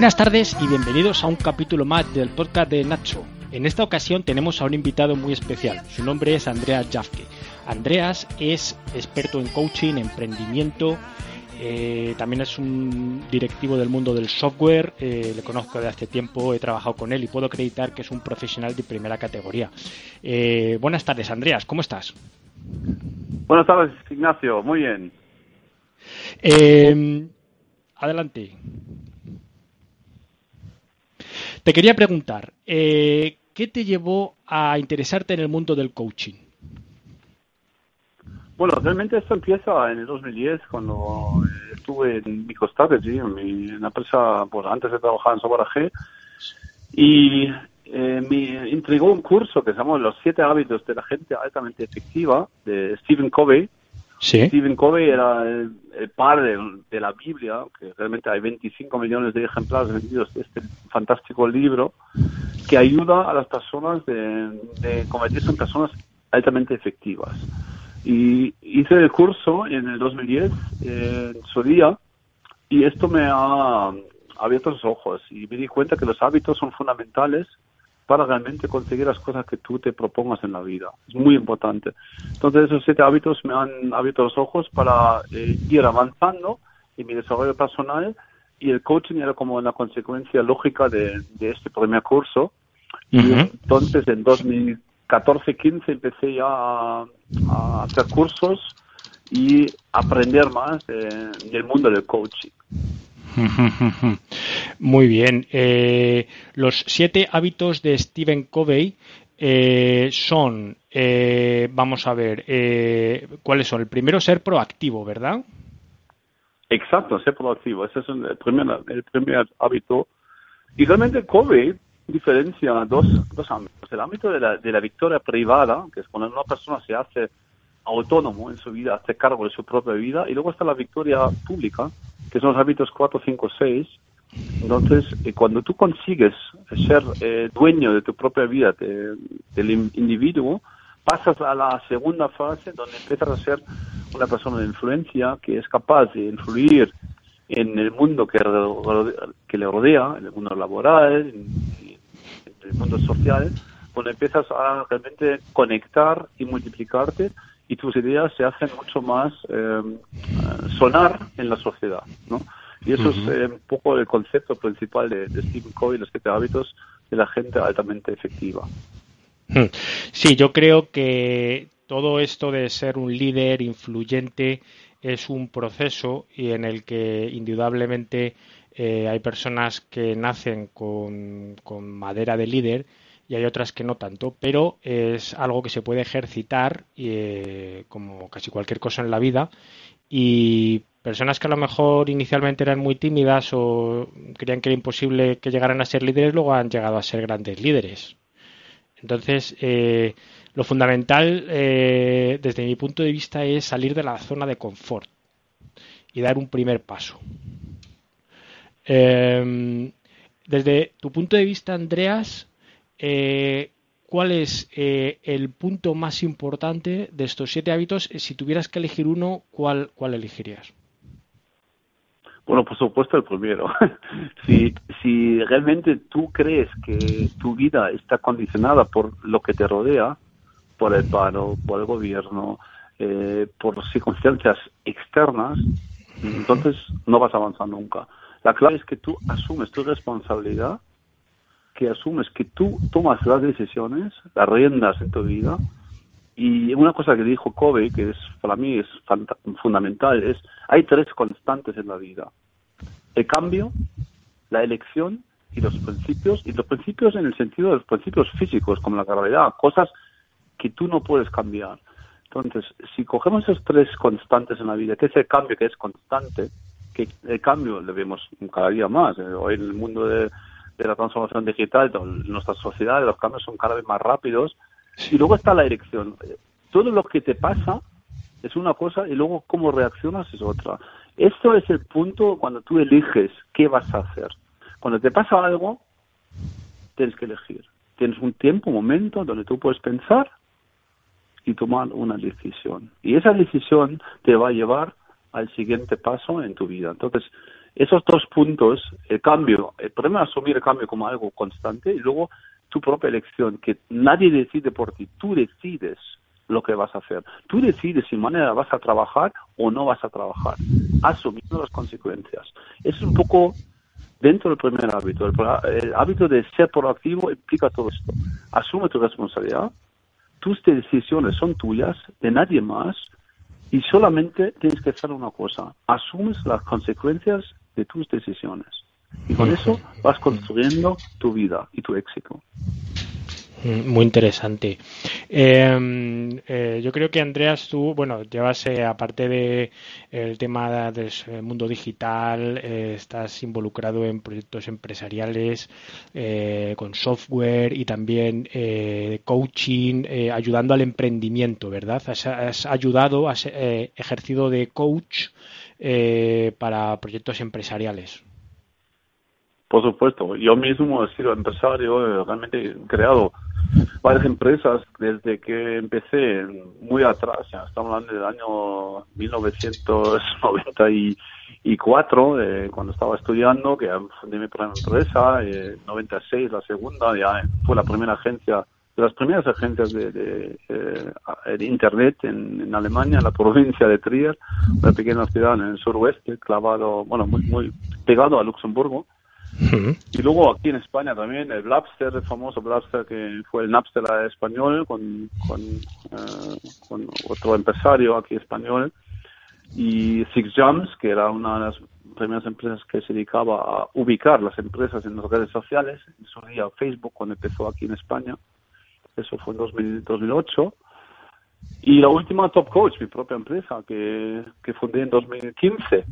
Buenas tardes y bienvenidos a un capítulo más del podcast de Nacho. En esta ocasión tenemos a un invitado muy especial. Su nombre es Andreas Jafke. Andreas es experto en coaching, emprendimiento, eh, también es un directivo del mundo del software, eh, le conozco de hace tiempo, he trabajado con él y puedo acreditar que es un profesional de primera categoría. Eh, buenas tardes, Andreas, ¿cómo estás? Buenas tardes, Ignacio, muy bien. adelante. Te quería preguntar, eh, ¿qué te llevó a interesarte en el mundo del coaching? Bueno, realmente esto empieza en el 2010 cuando estuve en MicroStrategy, en, mi, la empresa, pues antes de trabajar en Software AG, y eh, me entregó un curso que se llama Los siete hábitos de la gente altamente efectiva de Stephen Covey, Stephen Covey era el, padre de, la Biblia, que realmente hay 25 millones de ejemplares vendidos de este fantástico libro, que ayuda a las personas de, convertirse en personas altamente efectivas. Y hice el curso en el 2010, en su día, y esto me ha abierto los ojos y me di cuenta que los hábitos son fundamentales para realmente conseguir las cosas que tú te propongas en la vida. Es muy importante. Entonces esos siete hábitos me han abierto los ojos para eh, ir avanzando en mi desarrollo personal y el coaching era como una consecuencia lógica de, este primer curso. Y entonces en 2014-15 empecé ya a, hacer cursos y aprender más del mundo del coaching. Muy bien. Eh, los siete hábitos de Stephen Covey eh, son, eh, vamos a ver, ¿cuáles son? El primero, ser proactivo, ¿verdad? Exacto, ser proactivo. Ese es el primer, el primer hábito. Y realmente Covey diferencia dos, dos ámbitos. El ámbito de la, de la victoria privada, que es cuando una persona se hace autónomo en su vida, hace cargo de su propia vida, y luego está la victoria pública, que son los hábitos 4, 5, 6. Entonces, eh, cuando tú consigues ser eh, dueño de tu propia vida, del individuo, pasas a la segunda fase donde empiezas a ser una persona de influencia que es capaz de influir en el mundo que, le rodea, en el mundo laboral, en, el mundo social, donde empiezas a realmente conectar y multiplicarte y tus ideas se hacen mucho más eh, sonar en la sociedad, ¿no? Y eso es eh, un poco el concepto principal de, de Stephen Covey, los siete hábitos de la gente altamente efectiva. Hmm. Sí, yo creo que todo esto de ser un líder influyente es un proceso y en el que indudablemente eh, hay personas que nacen con, con madera de líder y hay otras que no tanto, pero es algo que se puede ejercitar eh, como casi cualquier cosa en la vida y personas que a lo mejor inicialmente eran muy tímidas o creían que era imposible que llegaran a ser líderes, luego han llegado a ser grandes líderes. Entonces, eh, lo fundamental eh, desde mi punto de vista es salir de la zona de confort y dar un primer paso. desde tu punto de vista, Andreas, eh, ¿cuál es eh, el punto más importante de estos siete hábitos? Si tuvieras que elegir uno, ¿cuál, cuál elegirías? Bueno, por supuesto el primero. si, si realmente tú crees que tu vida está condicionada por lo que te rodea, por el paro, por el gobierno, eh, por circunstancias externas, entonces no vas a avanzar nunca. La clave es que tú asumes tu responsabilidad que asumes que tú tomas las decisiones, las riendas en tu vida. Y una cosa que dijo Kobe, que es para mí es fundamental, es hay tres constantes en la vida. El cambio, la elección y los principios. Y los principios en el sentido de los principios físicos, como la gravedad, cosas que tú no puedes cambiar. Entonces, si cogemos esos tres constantes en la vida, que es el cambio que es constante, que el cambio lo vemos cada día más. Eh, hoy en el mundo de, de la transformación digital, nuestra sociedad, los cambios son cada vez más rápidos. Y luego está la elección. Todo lo que te pasa es una cosa y luego cómo reaccionas es otra. Esto es el punto cuando tú eliges qué vas a hacer. Cuando te pasa algo, tienes que elegir. Tienes un tiempo, un momento donde tú puedes pensar y tomar una decisión. Y esa decisión te va a llevar al siguiente paso en tu vida. Entonces, Esos dos puntos, el cambio, el problema es asumir el cambio como algo constante y luego tu propia elección, que nadie decide por ti, tú decides lo que vas a hacer. Tú decides si manera vas a trabajar o no vas a trabajar, asumiendo las consecuencias. Es un poco dentro del primer hábito. El, hábito de ser proactivo implica todo esto. Asume tu responsabilidad, tus decisiones son tuyas, de nadie más, y solamente tienes que hacer una cosa, asumes las consecuencias de tus decisiones. Y con eso vas construyendo tu vida y tu éxito. Mm, muy interesante. Em, eh, yo creo que Andreas, tú, bueno, llevas eh, aparte de el tema del mundo digital, eh, estás involucrado en proyectos empresariales con software y también coaching, ayudando al emprendimiento, ¿verdad? Has, has ayudado, has ejercido de coach para proyectos empresariales. Por supuesto, yo mismo he sido empresario, realmente he creado varias empresas desde que empecé muy atrás, ya estamos hablando del año 1994, eh, cuando estaba estudiando, que fundé mi primera empresa, eh, 96 la segunda, ya fue la primera agencia, de las primeras agencias de, de, eh, Internet en, en, Alemania, en la provincia de Trier, una pequeña ciudad en el suroeste, clavado, bueno, muy, muy pegado a Luxemburgo. Y luego aquí en España también el Blabster, el famoso Blabster que fue el Napster español con, con, eh, otro empresario aquí español. Y Six Jumps, que era una de las primeras empresas que se dedicaba a ubicar las empresas en las redes sociales, en su día Facebook cuando empezó aquí en España, eso fue en 2008 y la última Top Coach, mi propia empresa, que, que fundé en 2015.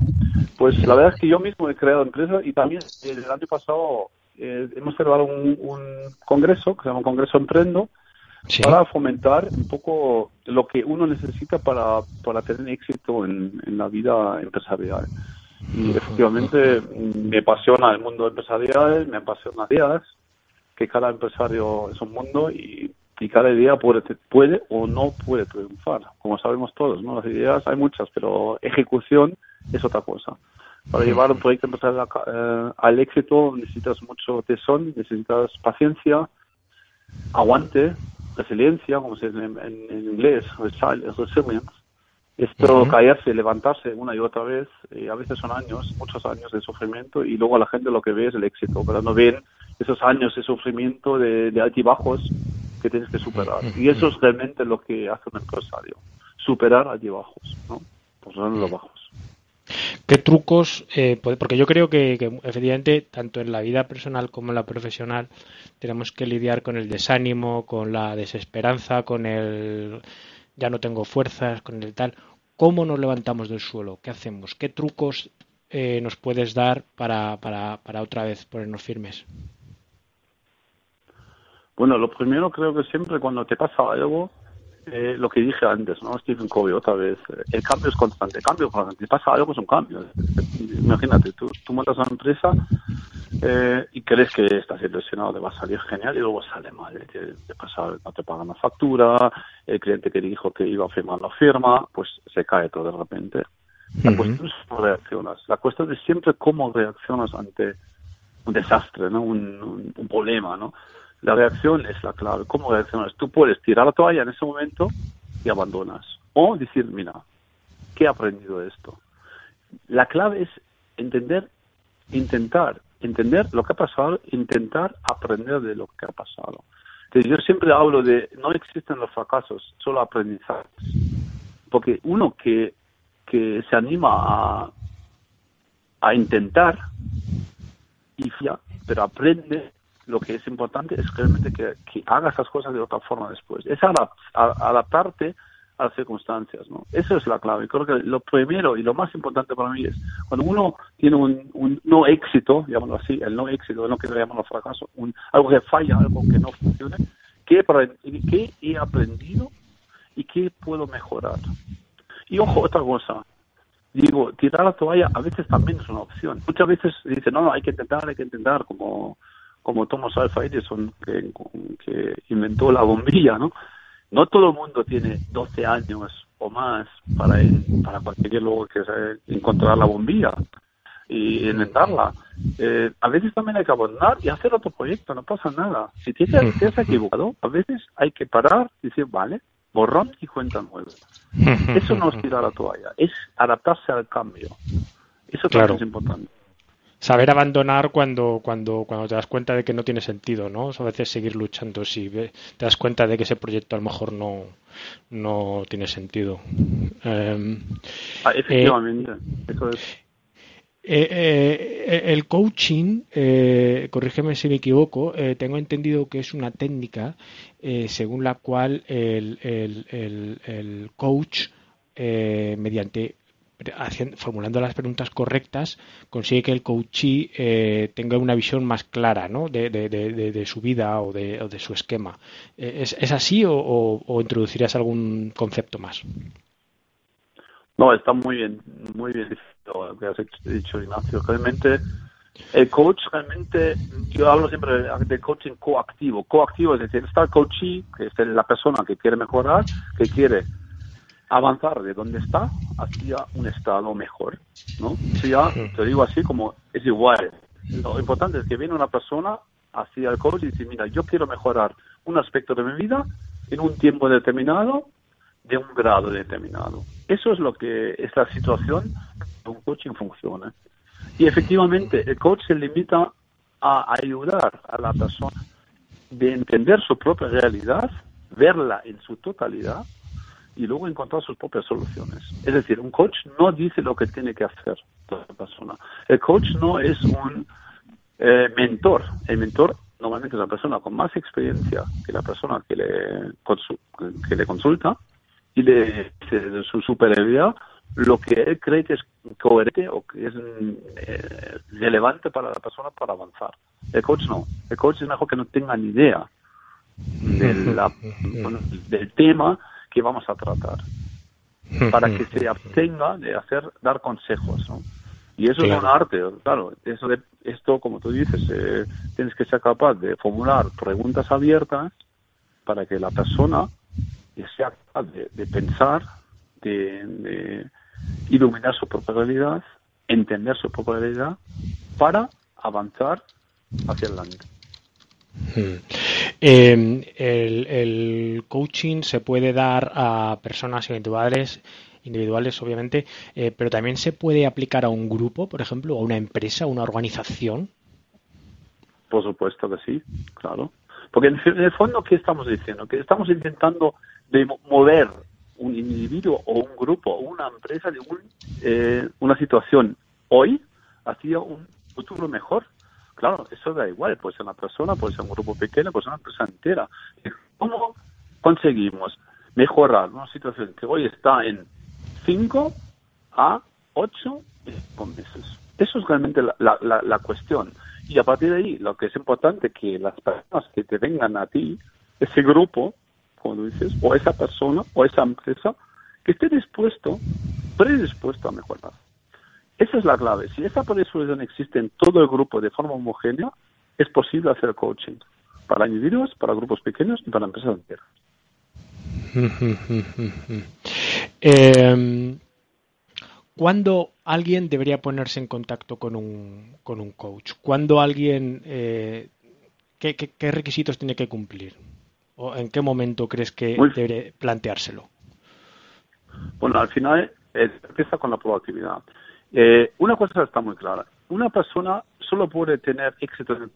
Pues la verdad es que yo mismo he creado empresa y también el año pasado eh, hemos celebrado un, congreso, que se llama Congreso Emprendo, para fomentar un poco lo que uno necesita para, para tener éxito en, en la vida empresarial. Y efectivamente me apasiona el mundo empresarial, me apasiona ideas, que cada empresario es un mundo y y cada idea puede, puede o no puede triunfar, como sabemos todos, ¿no? Las ideas hay muchas, pero ejecución es otra cosa. Para llevar un proyecto empresarial eh, al éxito necesitas mucho tesón, necesitas paciencia, aguante, resiliencia, como se dice en, inglés, resilience. Esto, caerse, levantarse una y otra vez, y a veces son años, muchos años de sufrimiento, y luego la gente lo que ve es el éxito, pero no ven esos años de sufrimiento, de, de altibajos, que tienes que superar. Y eso es realmente lo que hace un empresario, superar allí bajos, ¿no? Pues los bajos. ¿Qué trucos? Eh, porque yo creo que, efectivamente, tanto en la vida personal como en la profesional, tenemos que lidiar con el desánimo, con la desesperanza, con el ya no tengo fuerzas, con el tal. ¿Cómo nos levantamos del suelo? ¿Qué hacemos? ¿Qué trucos eh, nos puedes dar para, para, para otra vez ponernos firmes? Bueno, lo primero creo que siempre cuando te pasa algo, eh, lo que dije antes, ¿no? Stephen Covey otra vez, eh, el cambio es constante, cambio constante, te pasa algo es un cambio. Imagínate, tú, tú montas una empresa eh, y crees que estás ilusionado, te va a salir genial y luego sale mal, te, pasa, no te pagan la factura, el cliente que dijo que iba a firmar la firma, pues se cae todo de repente. La cuestión es cómo reaccionas, la cuestión es siempre cómo reaccionas ante un desastre, ¿no? un, un problema, ¿no? La reacción es la clave. ¿Cómo reaccionas? Tú puedes tirar la toalla en ese momento y abandonas. O decir, mira, ¿qué he aprendido de esto? La clave es entender, intentar, entender lo que ha pasado, intentar aprender de lo que ha pasado. Entonces, yo siempre hablo de no existen los fracasos, solo aprendizajes. Porque uno que, que se anima a, a intentar y pero aprende lo que es importante es realmente que, que haga esas cosas de otra forma después. Es adaptarte a las circunstancias, ¿no? Eso es la clave. Creo que lo primero y lo más importante para mí es cuando uno tiene un, no éxito, llamémoslo así, el no éxito, no que llamarlo fracaso, un, algo que falla, algo que no funcione, ¿qué, ¿qué he aprendido y qué puedo mejorar? Y ojo, otra cosa, digo, tirar la toalla a veces también es una opción. Muchas veces dicen, no, no, hay que intentar, hay que intentar, como como Thomas Alva Edison, que, que inventó la bombilla, ¿no? No todo el mundo tiene 12 años o más para, para conseguir luego que encontrar la bombilla. y inventarla. Eh, a veces también hay que abandonar y hacer otro proyecto, no pasa nada. Si te, te has equivocado, a veces hay que parar y decir, vale, borrón y cuenta nueva. Eso no es tirar la toalla, es adaptarse al cambio. Eso claro. es importante. Saber abandonar cuando, cuando, cuando te das cuenta de que no tiene sentido, ¿no? a veces seguir luchando si te das cuenta de que ese proyecto a lo mejor no, no tiene sentido. Em, ah, efectivamente, eso es. Eh, eh, el coaching, eh, corrígeme si me equivoco, eh, tengo entendido que es una técnica según la cual el, el, el, coach, mediante formulando las preguntas correctas, consigue que el coachee tenga una visión más clara ¿no? de, su vida o de, o su esquema. ¿Es, ¿Es, así o, o introducirías algún concepto más? No, está muy bien, muy bien lo que has dicho, Ignacio. Realmente, el coach, realmente, yo hablo siempre de coaching coactivo. Coactivo es decir, está el coachee, que es la persona que quiere mejorar, que quiere avanzar de donde está hacia un estado mejor, ¿no? Si ya, te digo así como es igual. Lo importante es que viene una persona hacia el coach y dice, mira, yo quiero mejorar un aspecto de mi vida en un tiempo determinado de un grado determinado. Eso es lo que es la situación de un coaching funciona. Y efectivamente, el coach se limita a ayudar a la persona de entender su propia realidad, verla en su totalidad y luego encontrar sus propias soluciones. Es decir, un coach no dice lo que tiene que hacer la persona. El coach no es un eh, mentor. El mentor normalmente es una persona con más experiencia que la persona que le, que le consulta y de, su superioridad lo que él cree que es coherente o que es eh, relevante para la persona para avanzar. El coach no. El coach es mejor que no tenga ni idea del tema que vamos a tratar para que se abstenga de hacer dar consejos ¿no? y eso es un arte claro eso de, esto como tú dices eh, tienes que ser capaz de formular preguntas abiertas para que la persona sea capaz de, pensar, de, iluminar su propia realidad, entender su propia realidad para avanzar hacia adelante. Em, el, coaching se puede dar a personas individuales, individuales obviamente, eh, pero también se puede aplicar a un grupo, por ejemplo, a una empresa, a una organización. Por supuesto que sí, claro. Porque en el fondo, ¿qué estamos diciendo? Que estamos intentando mover un individuo o un grupo una empresa de eh, una situación hoy hacia un futuro mejor. Claro, eso da igual, puede ser una persona, puede ser un grupo pequeño, puede ser una empresa entera. ¿Cómo conseguimos mejorar una situación que hoy está en 5 a 8 meses? Eso es realmente la, cuestión. Y a partir de ahí, lo que es importante que las personas que te vengan a ti, ese grupo, como dices, o esa persona o esa empresa que esté dispuesto, predispuesto a mejorar. Esa es la clave. Si esa predisposición existe en todo el grupo de forma homogénea, es posible hacer coaching para individuos, para grupos pequeños y para empresas enteras. eh, ¿Cuándo alguien debería ponerse en contacto con un, con un coach? ¿Cuándo alguien, eh, qué, qué, requisitos tiene que cumplir? ¿O en qué momento crees que debe planteárselo? Bueno, al final eh, empieza con la proactividad. Eh, una cosa está muy clara. Una persona solo puede tener éxito en el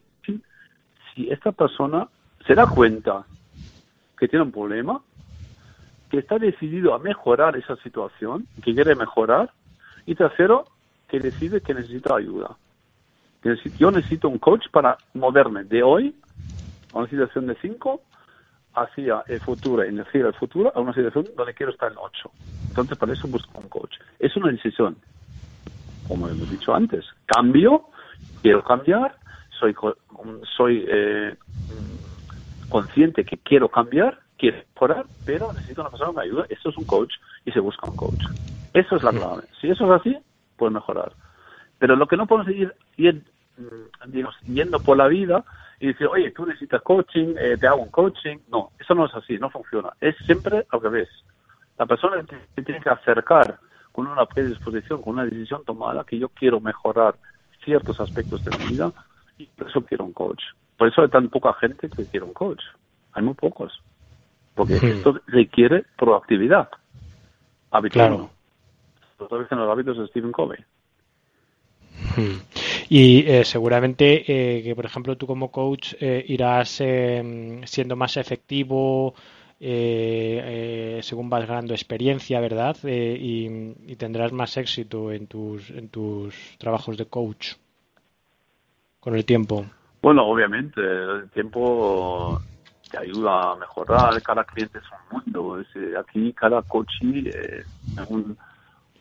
si esta persona se da cuenta que tiene un problema, que está decidido a mejorar esa situación, que quiere mejorar, y tercero, que decide que necesita ayuda. Yo necesito un coach para moverme de hoy a una situación de 5 hacia el futuro, en decir el futuro, a una situación donde quiero estar en 8. Entonces, para eso busco un coach. Es una decisión, como hemos dicho antes. Cambio, quiero cambiar, soy, soy eh, consciente que quiero cambiar, quiero mejorar, pero necesito una persona que me ayude. Eso es un coach y se busca un coach. Eso es la clave. Si eso es así, puede mejorar. Pero lo que no podemos seguir mm, digamos, yendo por la vida y decir, oye, tú necesitas coaching, eh, te hago un coaching. No, eso no es así, no funciona. Es siempre al revés. La persona se tiene que acercar con una predisposición, con una decisión tomada que yo quiero mejorar ciertos aspectos de mi vida y por eso quiero un coach. Por eso hay tan poca gente que quiere un coach. Hay muy pocos. Porque esto requiere proactividad habitual. Claro. en los hábitos de Stephen Covey. Y eh, seguramente eh, que, por ejemplo, tú como coach eh, irás em, siendo más efectivo según vas ganando experiencia, ¿verdad? Y, y, tendrás más éxito en tus, en tus trabajos de coach con el tiempo. Bueno, obviamente, el tiempo te ayuda a mejorar. Cada cliente es un mundo. aquí cada coach es un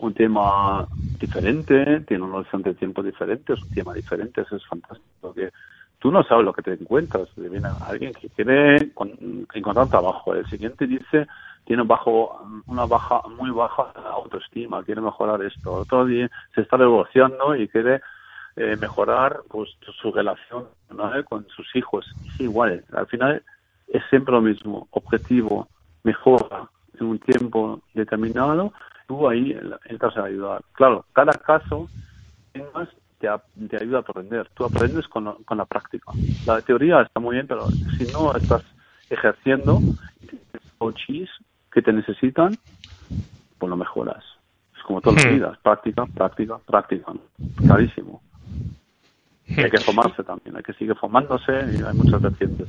un tema diferente, tiene un horizonte de tiempo diferente, es un tema diferente, eso es fantástico. Que tú no sabes lo que te encuentras. Viene alguien que quiere encontrar trabajo, el siguiente dice tiene bajo una baja muy baja autoestima, quiere mejorar esto. Otro día se está divorciando y quiere eh, mejorar pues su relación con sus hijos. Igual, al final es siempre lo mismo, objetivo, mejora en un tiempo determinado tú ahí entras a ayudar. Claro, cada caso te, te ayuda a aprender. Tú aprendes con, la práctica. La teoría está muy bien, pero si no estás ejerciendo, coaches que te necesitan, pues lo mejoras. Es como todas las vidas, práctica, práctica, práctica. Clarísimo. hay que formarse también, hay que seguir formándose y hay muchas vertientes.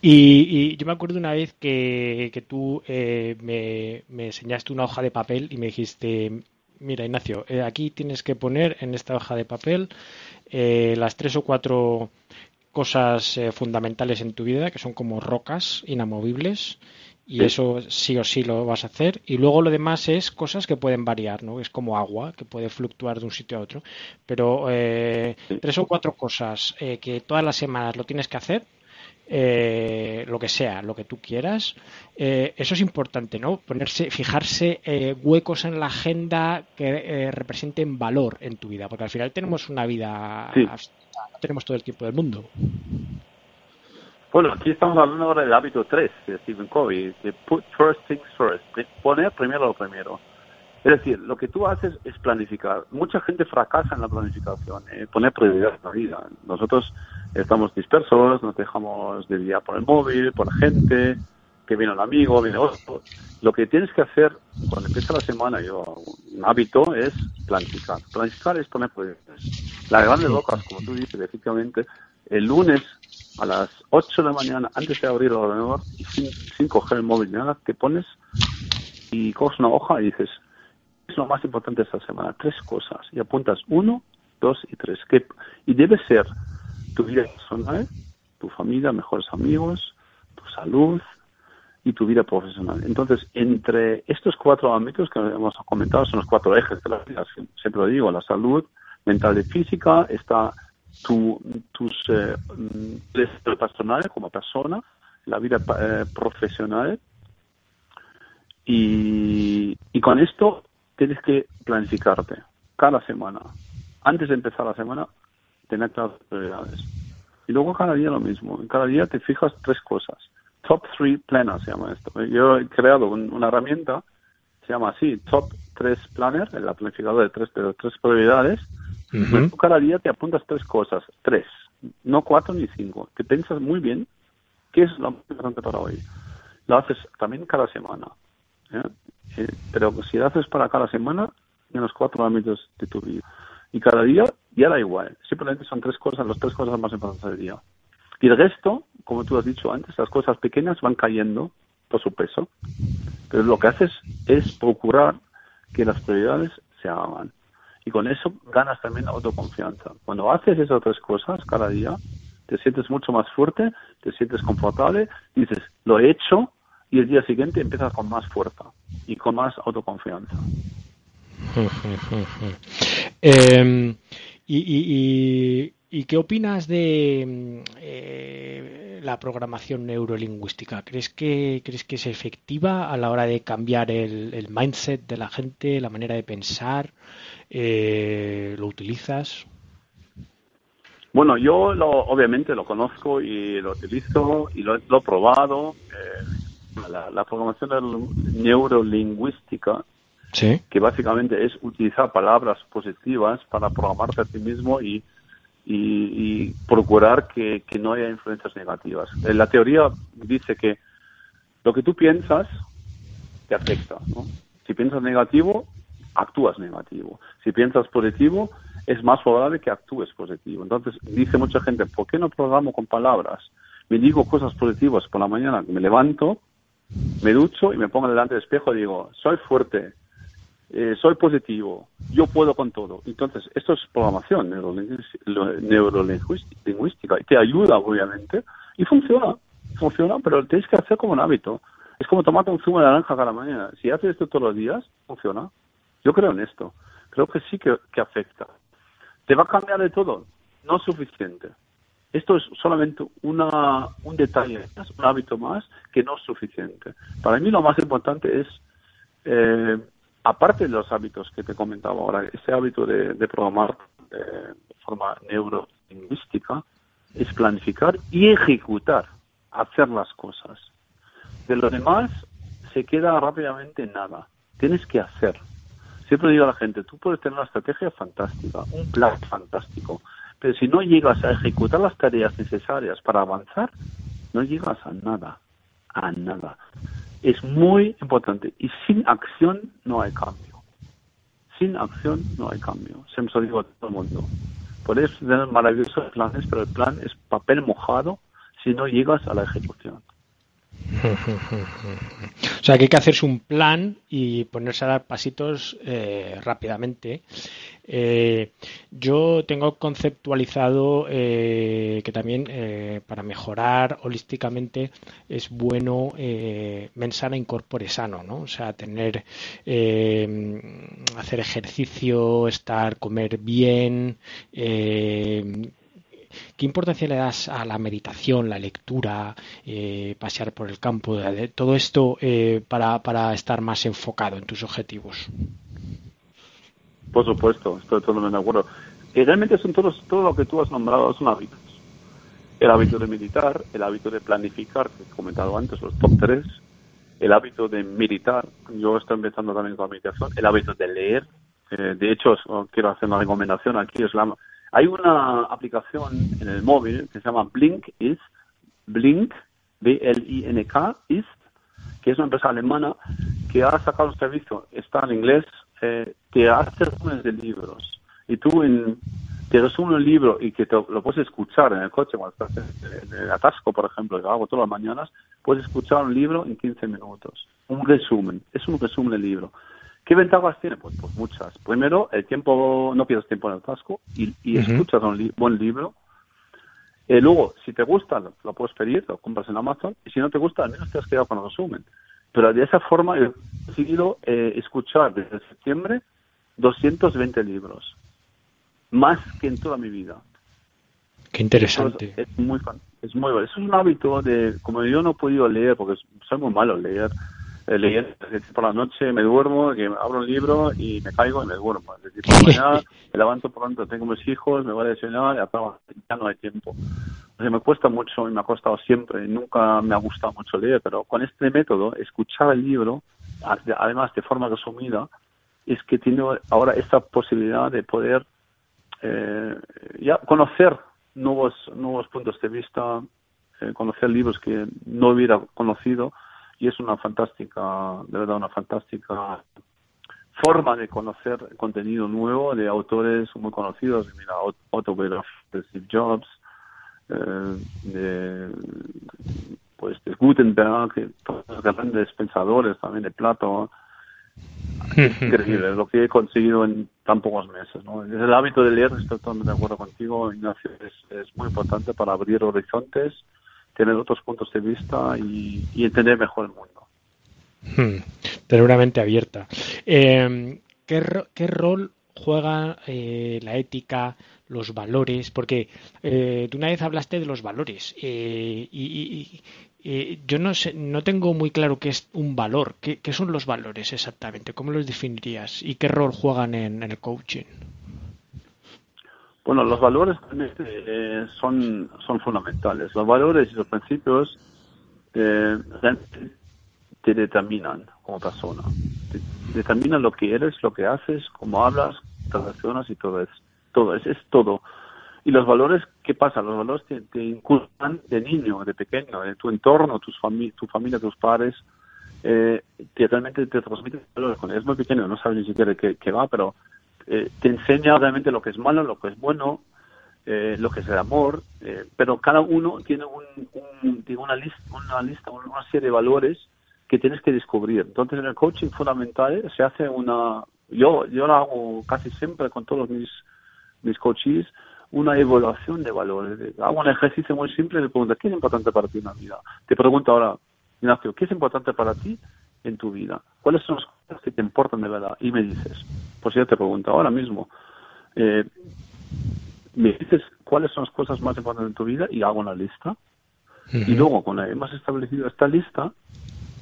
Y, yo me acuerdo una vez que, que tú eh, me, enseñaste una hoja de papel y me dijiste, mira Ignacio, eh, aquí tienes que poner en esta hoja de papel eh, las tres o cuatro cosas fundamentales en tu vida que son como rocas inamovibles y eso sí o sí lo vas a hacer. Y luego lo demás es cosas que pueden variar no es como agua que puede fluctuar de un sitio a otro. Pero tres o cuatro cosas que todas las semanas lo tienes que hacer eh, lo que sea, lo que tú quieras. Eh, eso es importante, ¿no? Ponerse, fijarse eh, huecos en la agenda que representen valor en tu vida, porque al final tenemos una vida, no tenemos todo el tiempo del mundo. Bueno, aquí estamos hablando ahora del hábito 3 de Stephen Covey, de put first things first, poner primero lo primero. Es decir, lo que tú haces es planificar. Mucha gente fracasa en la planificación, poner prioridad en la vida. Nosotros estamos dispersos, nos dejamos de día por el móvil, por la gente, que viene un amigo, viene otro. Lo que tienes que hacer cuando empieza la semana, yo, un hábito es planificar. Planificar es poner prioridades. Las grandes locas, como tú dices, efectivamente, el lunes a las 8 de la mañana, antes de abrir el ordenador y sin, coger el móvil nada, te pones y coges una hoja y dices, es lo más importante esta semana, tres cosas, y apuntas uno, dos y tres. Que, y debe ser tu vida personal, tu familia, mejores amigos, tu salud y tu vida profesional. Entonces, entre estos cuatro ámbitos que hemos comentado, son los cuatro ejes de la vida, siempre lo digo, la salud mental y física, está tu, tus eh, mm, personal como persona, la vida eh, profesional y, y con esto tienes que planificarte cada semana. Antes de empezar la semana, tener claras prioridades. Y luego cada día lo mismo. Cada día te fijas tres cosas. Top 3 Planner se llama esto. Yo he creado una herramienta, se llama así, Top 3 Planner, la planificadora de tres, de tres prioridades. tú cada día te apuntas tres cosas, tres, no cuatro ni cinco. Te piensas muy bien qué es lo más importante para hoy. Lo haces también cada semana. ¿Eh? Eh, pero si lo haces para cada semana, en los cuatro ámbitos de tu vida. Y cada día ya da igual. Simplemente son tres cosas, las tres cosas más importantes del día. Y el resto, como tú has dicho antes, las cosas pequeñas van cayendo por su peso. Pero lo que haces es procurar que las prioridades se hagan. Y con eso ganas también autoconfianza. Cuando haces esas tres cosas cada día, te sientes mucho más fuerte, te sientes confortable, dices, lo he hecho, y el día siguiente empiezas con más fuerza y con más autoconfianza. eh, y, y, qué opinas de eh, la programación neurolingüística? ¿Crees que, ¿Crees que es efectiva a la hora de cambiar el, mindset de la gente, la manera de pensar? Eh, ¿Lo utilizas? Bueno, yo lo, obviamente lo conozco y lo utilizo y lo, he probado. Eh, la, la, programación neurolingüística que básicamente es utilizar palabras positivas para programarte a ti mismo y, y, procurar que, que, no haya influencias negativas. La teoría dice que lo que tú piensas te afecta. ¿no? Si piensas negativo, actúas negativo. Si piensas positivo, es más probable que actúes positivo. Entonces, dice mucha gente, ¿por qué no programo con palabras? Me digo cosas positivas por la mañana, me levanto, me ducho y me pongo delante del espejo y digo, soy fuerte, eh, soy positivo, yo puedo con todo. Entonces, esto es programación neurolingüística y te ayuda, obviamente, y funciona, funciona, pero tienes que hacer como un hábito. Es como tomarte un zumo de naranja cada mañana. Si haces esto todos los días, funciona. Yo creo en esto. Creo que sí que, afecta. ¿Te va a cambiar de todo? No es suficiente. Esto es solamente una, un detalle un hábito más que no es suficiente. Para mí lo más importante es, eh, aparte de los hábitos que te comentaba ahora, ese hábito de, de programar de forma neurolingüística, es planificar y ejecutar, hacer las cosas. De lo demás se queda rápidamente nada. Tienes que hacer. Siempre digo a la gente, tú puedes tener una estrategia fantástica, un plan fantástico, pero si no llegas a ejecutar las tareas necesarias para avanzar, no llegas a nada, a nada. Es muy importante y sin acción no hay cambio. Sin acción no hay cambio. Siempre lo digo a todo el mundo. Puedes tener maravillosos planes, pero el plan es papel mojado si no llegas a la ejecución. O sea que hay que hacerse un plan y ponerse a dar pasitos eh, rápidamente. Eh, yo tengo conceptualizado eh, que también para mejorar holísticamente es bueno mensana incorpore sano, ¿no? O sea, tener, hacer ejercicio, estar, comer bien, ¿Qué importancia le das a la meditación, la lectura, eh, pasear por el campo, todo esto eh, para, para estar más enfocado en tus objetivos? Por supuesto, estoy totalmente de acuerdo. Realmente son todos, todo lo que tú has nombrado son hábitos. El hábito de meditar, el hábito de planificar, que he comentado antes, los top 3, el hábito de meditar, yo estoy empezando también con la meditación, el hábito de leer, eh, de hecho quiero hacer una recomendación aquí, es la, hay una aplicación en el móvil que se llama Blink Is, Blink, B-L-I-N-K, Is, que es una empresa alemana que ha sacado un servicio, está en inglés, eh, te hace resúmenes de libros. Y tú en, te resume un libro y que te, lo puedes escuchar en el coche cuando estás en, el atasco, por ejemplo, que hago todas las mañanas, puedes escuchar un libro en 15 minutos. Un resumen, es un resumen del libro. ¿Qué ventajas tiene? Pues, pues, muchas. Primero, el tiempo, no pierdes tiempo en el casco y, escuchas un buen libro. Eh, luego, si te gusta, lo, puedes pedir, lo compras en Amazon. Y si no te gusta, al menos te has quedado con el resumen. Pero de esa forma he conseguido eh, escuchar desde septiembre 220 libros. Más que en toda mi vida. Qué interesante. es muy, es muy Eso es un hábito de, como yo no he podido leer, porque soy muy malo leer, eh, leyendo por la noche, me duermo, que abro un libro y me caigo y me duermo. Es decir, por la mañana me levanto pronto, tengo mis hijos, me voy a desayunar y ya no hay tiempo. O sea, me cuesta mucho y me ha costado siempre, nunca me ha gustado mucho leer, pero con este método, escuchar el libro, además de forma resumida, es que tiene ahora esta posibilidad de poder eh, ya conocer nuevos, nuevos puntos de vista, eh, conocer libros que no hubiera conocido y es una fantástica, de verdad, una fantástica forma de conocer contenido nuevo de autores muy conocidos, mira, autobiografía de Steve Jobs, eh, de, pues de Gutenberg, los grandes pensadores también de Plato. increíble lo que he conseguido en tan pocos meses. ¿no? El hábito de leer, estoy totalmente de acuerdo contigo, Ignacio, es, es muy importante para abrir horizontes tener otros puntos de vista y, entender mejor el mundo. Hmm, tener una mente abierta. Eh, ¿qué, rol juega eh, la ética, los valores? Porque eh, tú una vez hablaste de los valores y, yo no sé, no tengo muy claro qué es un valor. ¿Qué, son los valores exactamente? ¿Cómo los definirías? ¿Y qué rol juegan en el coaching? Bueno, los valores eh, son, son fundamentales. Los valores y los principios eh, te determinan como persona. determinan lo que eres, lo que haces, cómo hablas, te relacionas y todo es todo, es, todo. Y los valores, ¿qué pasa? Los valores te, te inculcan de niño, de pequeño, en tu entorno, tus fami tu familia, tus padres, eh, que realmente te transmiten valores. Cuando eres muy pequeño no sabes ni siquiera qué, qué va, pero eh, te enseña realmente lo que es malo, lo que es bueno, eh, lo que es el amor, eh, pero cada uno tiene, un, un, una, lista, una lista, una serie de valores que tienes que descubrir. Entonces, en el coaching fundamental se hace una, yo, yo lo hago casi siempre con todos mis, mis coaches, una evaluación de valores. Hago un ejercicio muy simple de preguntar, ¿qué es importante para ti en la vida? Te pregunto ahora, Ignacio, ¿qué es importante para ti en tu vida? ¿Cuáles son las cosas que te importan de verdad? Y me dices, pues yo te pregunto ahora mismo, eh, me dices cuáles son las cosas más importantes en tu vida y hago una lista. Y luego, cuando hemos establecido esta lista,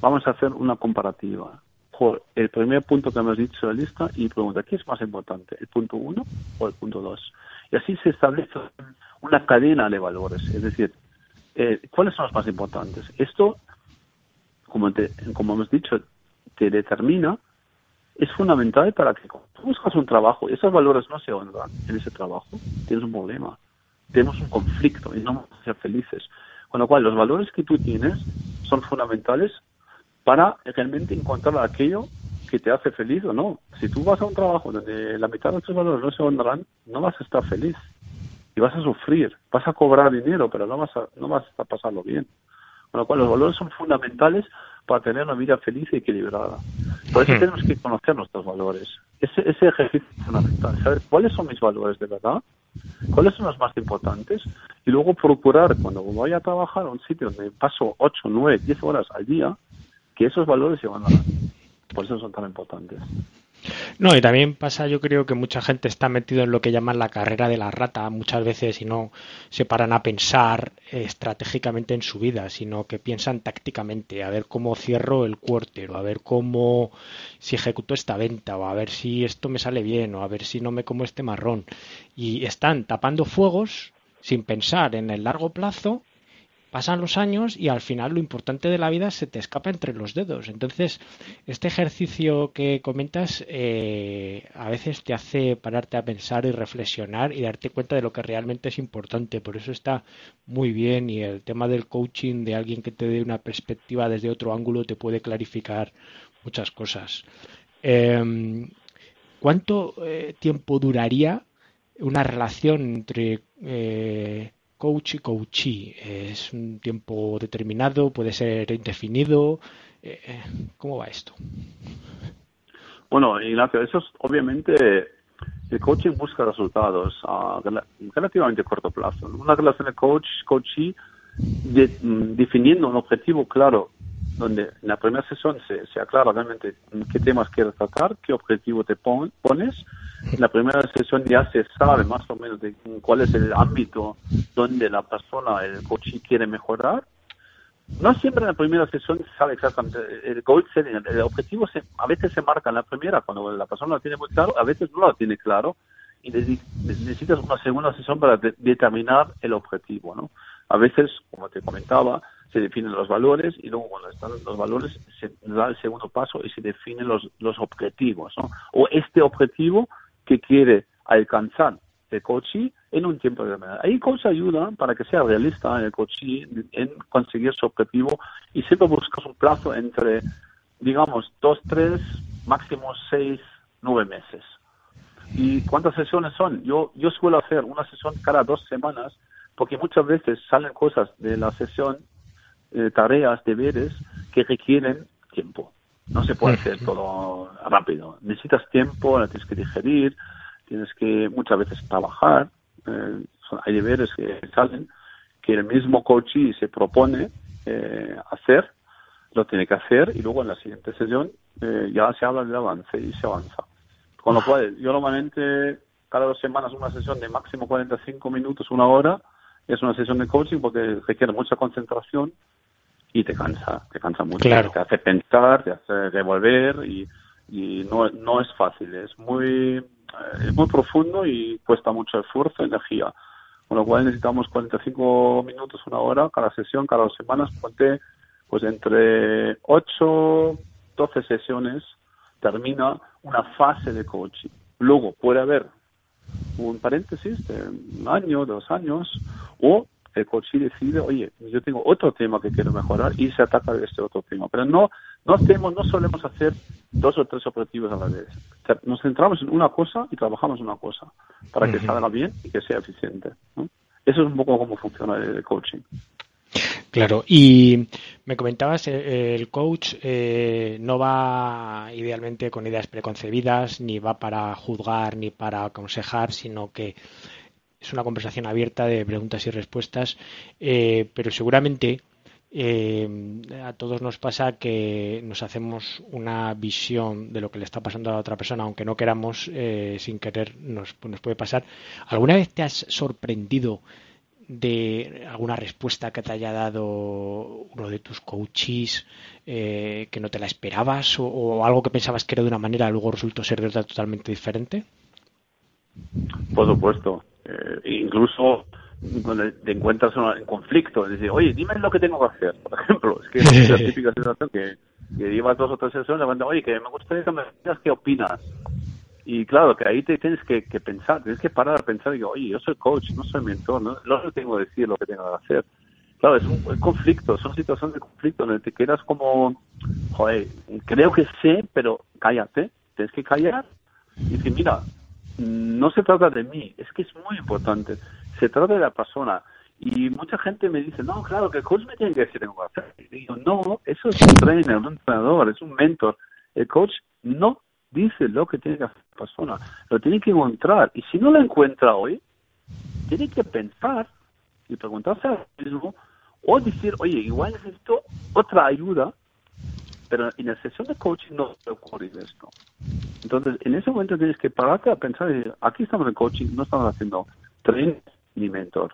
vamos a hacer una comparativa por el primer punto que hemos dicho de la lista y pregunta, ¿qué es más importante? ¿El punto 1 o el punto 2? Y así se establece una cadena de valores, es decir, eh, ¿cuáles son los más importantes? Esto como, como hemos dicho, te determina, es fundamental para que cuando tú buscas un trabajo, esos valores no se honran en ese trabajo, tienes un problema, tenemos un conflicto y no vamos a ser felices. Con lo cual, los valores que tú tienes son fundamentales para realmente encontrar aquello que te hace feliz o no. Si tú vas a un trabajo donde la mitad de tus valores no se honran, no vas a estar feliz y vas a sufrir, vas a cobrar dinero, pero no vas a, no vas a pasarlo bien. Con lo cual, los valores son fundamentales para tener una vida feliz y equilibrada. Por eso tenemos que conocer nuestros valores. Ese, ese ejercicio es fundamental. Saber cuáles son mis valores de verdad, cuáles son los más importantes, y luego procurar, cuando vaya a trabajar a un sitio donde paso 8, 9, 10 horas al día, que esos valores se van a dar. Por eso son tan importantes. No, y también pasa, yo creo que mucha gente está metido en lo que llaman la carrera de la rata muchas veces y no se paran a pensar estratégicamente en su vida, sino que piensan tácticamente, a ver cómo cierro el quarter, o a ver cómo si ejecuto esta venta, o a ver si esto me sale bien, o a ver si no me como este marrón. Y están tapando fuegos sin pensar en el largo plazo pasan los años y al final lo importante de la vida se te escapa entre los dedos. Entonces, este ejercicio que comentas eh, a veces te hace pararte a pensar y reflexionar y darte cuenta de lo que realmente es importante. Por eso está muy bien y el tema del coaching de alguien que te dé una perspectiva desde otro ángulo te puede clarificar muchas cosas. Em, ¿Cuánto eh, tiempo duraría una relación entre eh, coach y coachee. ¿Es un tiempo determinado? ¿Puede ser indefinido? Eh, eh, ¿Cómo va esto? Bueno, Ignacio, eso es obviamente el coaching busca resultados a relativamente corto plazo. Una relación de coach-coachee mm, definiendo un objetivo claro donde en la primera sesión se, se aclara realmente qué temas quieres tratar, qué objetivo te pones. En la primera sesión ya se sabe más o menos de cuál es el ámbito donde la persona, el coach quiere mejorar. No siempre en la primera sesión se sabe exactamente el goal setting, el objetivo se, a veces se marca en la primera cuando la persona lo tiene muy claro, a veces no lo tiene claro y necesitas una segunda sesión para determinar el objetivo, ¿no? A veces, como te comentaba, se definen los valores y luego cuando están los valores se da el segundo paso y se definen los, los objetivos. O este objetivo que quiere alcanzar el coachee en un tiempo determinado. Ahí coach ayuda para que sea realista el coachee en conseguir su objetivo y siempre buscas un plazo entre, digamos, dos, tres, máximo seis, nueve meses. ¿Y cuántas sesiones son? Yo, yo suelo hacer una sesión cada dos semanas porque muchas veces salen cosas de la sesión eh, tareas, deberes que requieren tiempo. No se puede hacer todo rápido. Necesitas tiempo, la tienes que digerir, tienes que muchas veces trabajar. Eh, hay deberes que salen que el mismo coach se propone eh, hacer, lo tiene que hacer y luego en la siguiente sesión ya se habla del avance y se avanza. Con lo cual, yo normalmente cada dos semanas una sesión de máximo 45 minutos, una hora, es una sesión de coaching porque requiere mucha concentración y te cansa, te cansa mucho, te hace pensar, te hace revolver y, y no, no es fácil, es muy, es muy profundo y cuesta mucho esfuerzo, energía. Con lo cual necesitamos 45 minutos, una hora, cada sesión, cada dos semanas, ponte pues entre 8, 12 sesiones termina una fase de coaching. Luego puede haber un paréntesis de un año, dos años, o el coach decide, oye, yo tengo otro tema que quiero mejorar y se ataca de este otro tema. Pero no, no hacemos, no solemos hacer dos o tres objetivos a la vez. Nos centramos en una cosa y trabajamos en una cosa para que salga bien y que sea eficiente. Eso es un poco cómo funciona el coaching. Claro, y me comentabas, eh, el coach eh, no va idealmente con ideas preconcebidas, ni va para juzgar, ni para aconsejar, sino que es una conversación abierta de preguntas y respuestas, eh, pero seguramente a todos nos pasa que nos hacemos una visión de lo que le está pasando a la otra persona, aunque no queramos, sin querer nos, nos puede pasar. ¿Alguna vez te has sorprendido? de alguna respuesta que te haya dado uno de tus coaches eh, que no te la esperabas o, algo que pensabas que era de una manera luego resultó ser de otra totalmente diferente? Por supuesto. Eh, incluso cuando te encuentras en conflicto, decir, oye, dime lo que tengo que hacer, por ejemplo. Es que es la típica situación que, que llevas dos o tres sesiones, oye, que me gustaría que me digas qué opinas. Y claro, que ahí te tienes que, pensar, tienes que parar a pensar y digo, oye, yo soy coach, no soy mentor, no, no tengo que decir lo que tengo que hacer. Claro, es un, conflicto, son situaciones de conflicto en el que te quedas como, joder, creo que sé, pero cállate, tienes que callar y decir, mira, no se trata de mí, es que es muy importante, se trata de la persona. Y mucha gente me dice, no, claro, que el coach me tiene que decir que hacer. Y digo, no, eso es un trainer, un entrenador, es un mentor. El coach no dice lo que tiene que hacer la persona, lo tiene que encontrar. Y si no lo encuentra hoy, tiene que pensar y preguntarse a sí mismo o decir, oye, igual necesito otra ayuda, pero en la sesión de coaching no puede ocurrir esto. Entonces, en ese momento tienes que pararte a pensar, aquí estamos en coaching, no estamos haciendo trainer ni mentor,